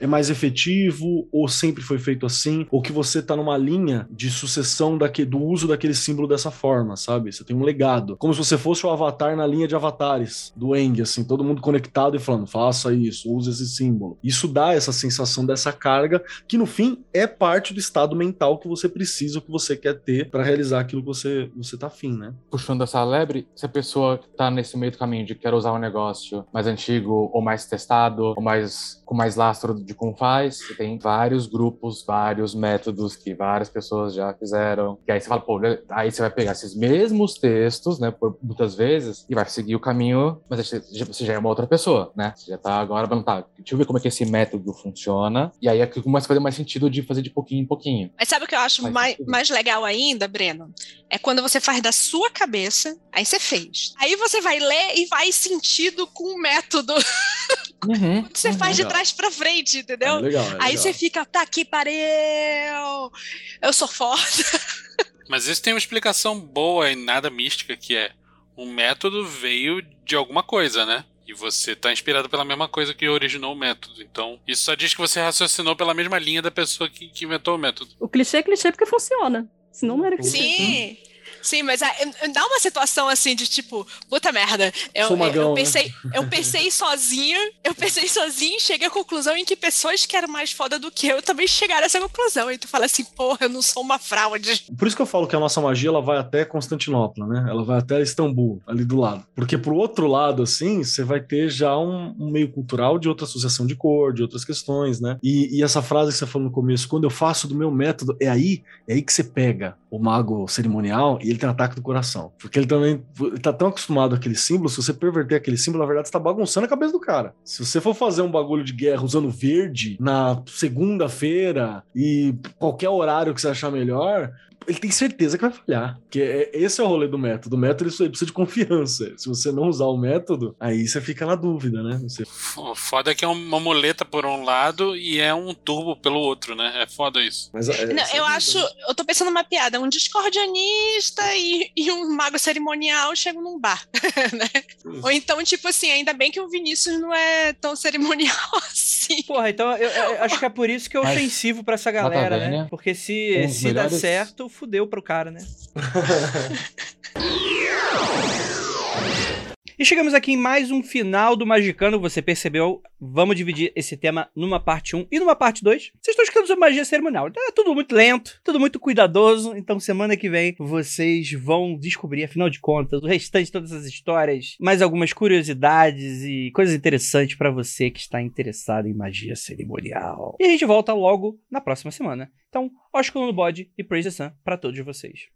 é mais efetivo ou sempre foi feito assim, ou que você tá numa linha de sucessão daque, do uso daquele símbolo dessa forma, sabe? Você tem um legado. Como se você fosse o avatar na linha de avatares do Eng, assim, todo mundo conectado e falando, faça isso, use esse símbolo. Isso dá essa sensação dessa carga, que no fim é parte do estado mental que você precisa, que você quer ter para realizar aquilo que você, você tá afim, né? puxando essa lebre, se a pessoa tá nesse meio do caminho de quer usar um negócio mais antigo ou mais testado, ou mais com mais lastro de como faz, você tem vários grupos, vários métodos que várias pessoas já fizeram. E aí você fala, pô, né, aí você vai pegar esses mesmos textos, né, por muitas vezes, e vai seguir o caminho, mas você já- você já é uma outra pessoa, né? Você já tá agora, vamos tá, deixa eu ver como é que esse método funciona, e aí é que começa a fazer mais sentido de fazer de pouquinho em pouquinho. Mas sabe o que eu acho mais, mais legal ainda, Breno? É quando você faz da sua cabeça, aí você fez. Aí você vai ler e vai sentido com o método. Uhum, Você uhum. faz de trás pra frente, entendeu? É legal, é Aí legal. você fica, tá que pariu! Eu sou foda. Mas isso tem uma explicação boa e nada mística, que é o método veio de alguma coisa, né? E você tá inspirado pela mesma coisa que originou o método. Então, isso só diz que você raciocinou pela mesma linha da pessoa que, que inventou o método. O clichê é clichê porque funciona. Senão não era clichê. Sim. Sim, mas ah, eu- dá uma situação assim de tipo, puta merda. Eu, Sou eu- eu né? pensei, eu pensei sozinha, eu pensei sozinha e cheguei à conclusão em que pessoas que eram mais foda do que eu também chegaram a essa conclusão. E tu fala assim, porra, eu não sou uma fraude. Por isso que eu falo que a nossa magia ela vai até Constantinopla, né? Ela vai até Istambul, ali do lado. Porque pro outro lado, assim, você vai ter já um, um meio cultural de outra associação de cor, de outras questões, né? E, e essa frase que você falou no começo, quando eu faço do meu método, é aí, é aí que você pega o mago cerimonial ele tem ataque do coração. Porque ele também ele tá tão acostumado àquele símbolo, se você perverter aquele símbolo, na verdade, você tá bagunçando a cabeça do cara. Se você for fazer um bagulho de guerra usando verde na segunda-feira e qualquer horário que você achar melhor, ele tem certeza que vai falhar. Porque é- esse é o rolê do método. O método isso aí precisa de confiança. Se você não usar o método, aí você fica na dúvida, né? Você... O foda é que é uma muleta por um lado e é um turbo pelo outro, né? É foda isso. Mas, é, Não, é eu a acho, eu tô pensando numa piada, um discordianista e, e um mago cerimonial chegam num bar, né? Ou então, tipo assim, ainda bem que o Vinícius não é tão cerimonial assim. Porra, então eu, eu acho que é por isso que é ofensivo pra essa galera, né? Porque se, se der melhores- certo, fudeu pro cara, né? E chegamos aqui em mais um final do Magicano. Você percebeu? Vamos dividir esse tema numa parte 1 e numa parte 2. Vocês estão escutando sobre magia cerimonial. É tudo muito lento, tudo muito cuidadoso. Então, semana que vem, vocês vão descobrir, afinal de contas, o restante de todas as histórias, mais algumas curiosidades e coisas interessantes pra você que está interessado em magia cerimonial. E a gente volta logo na próxima semana. Então, ósculo no bode e praise the sun pra todos vocês.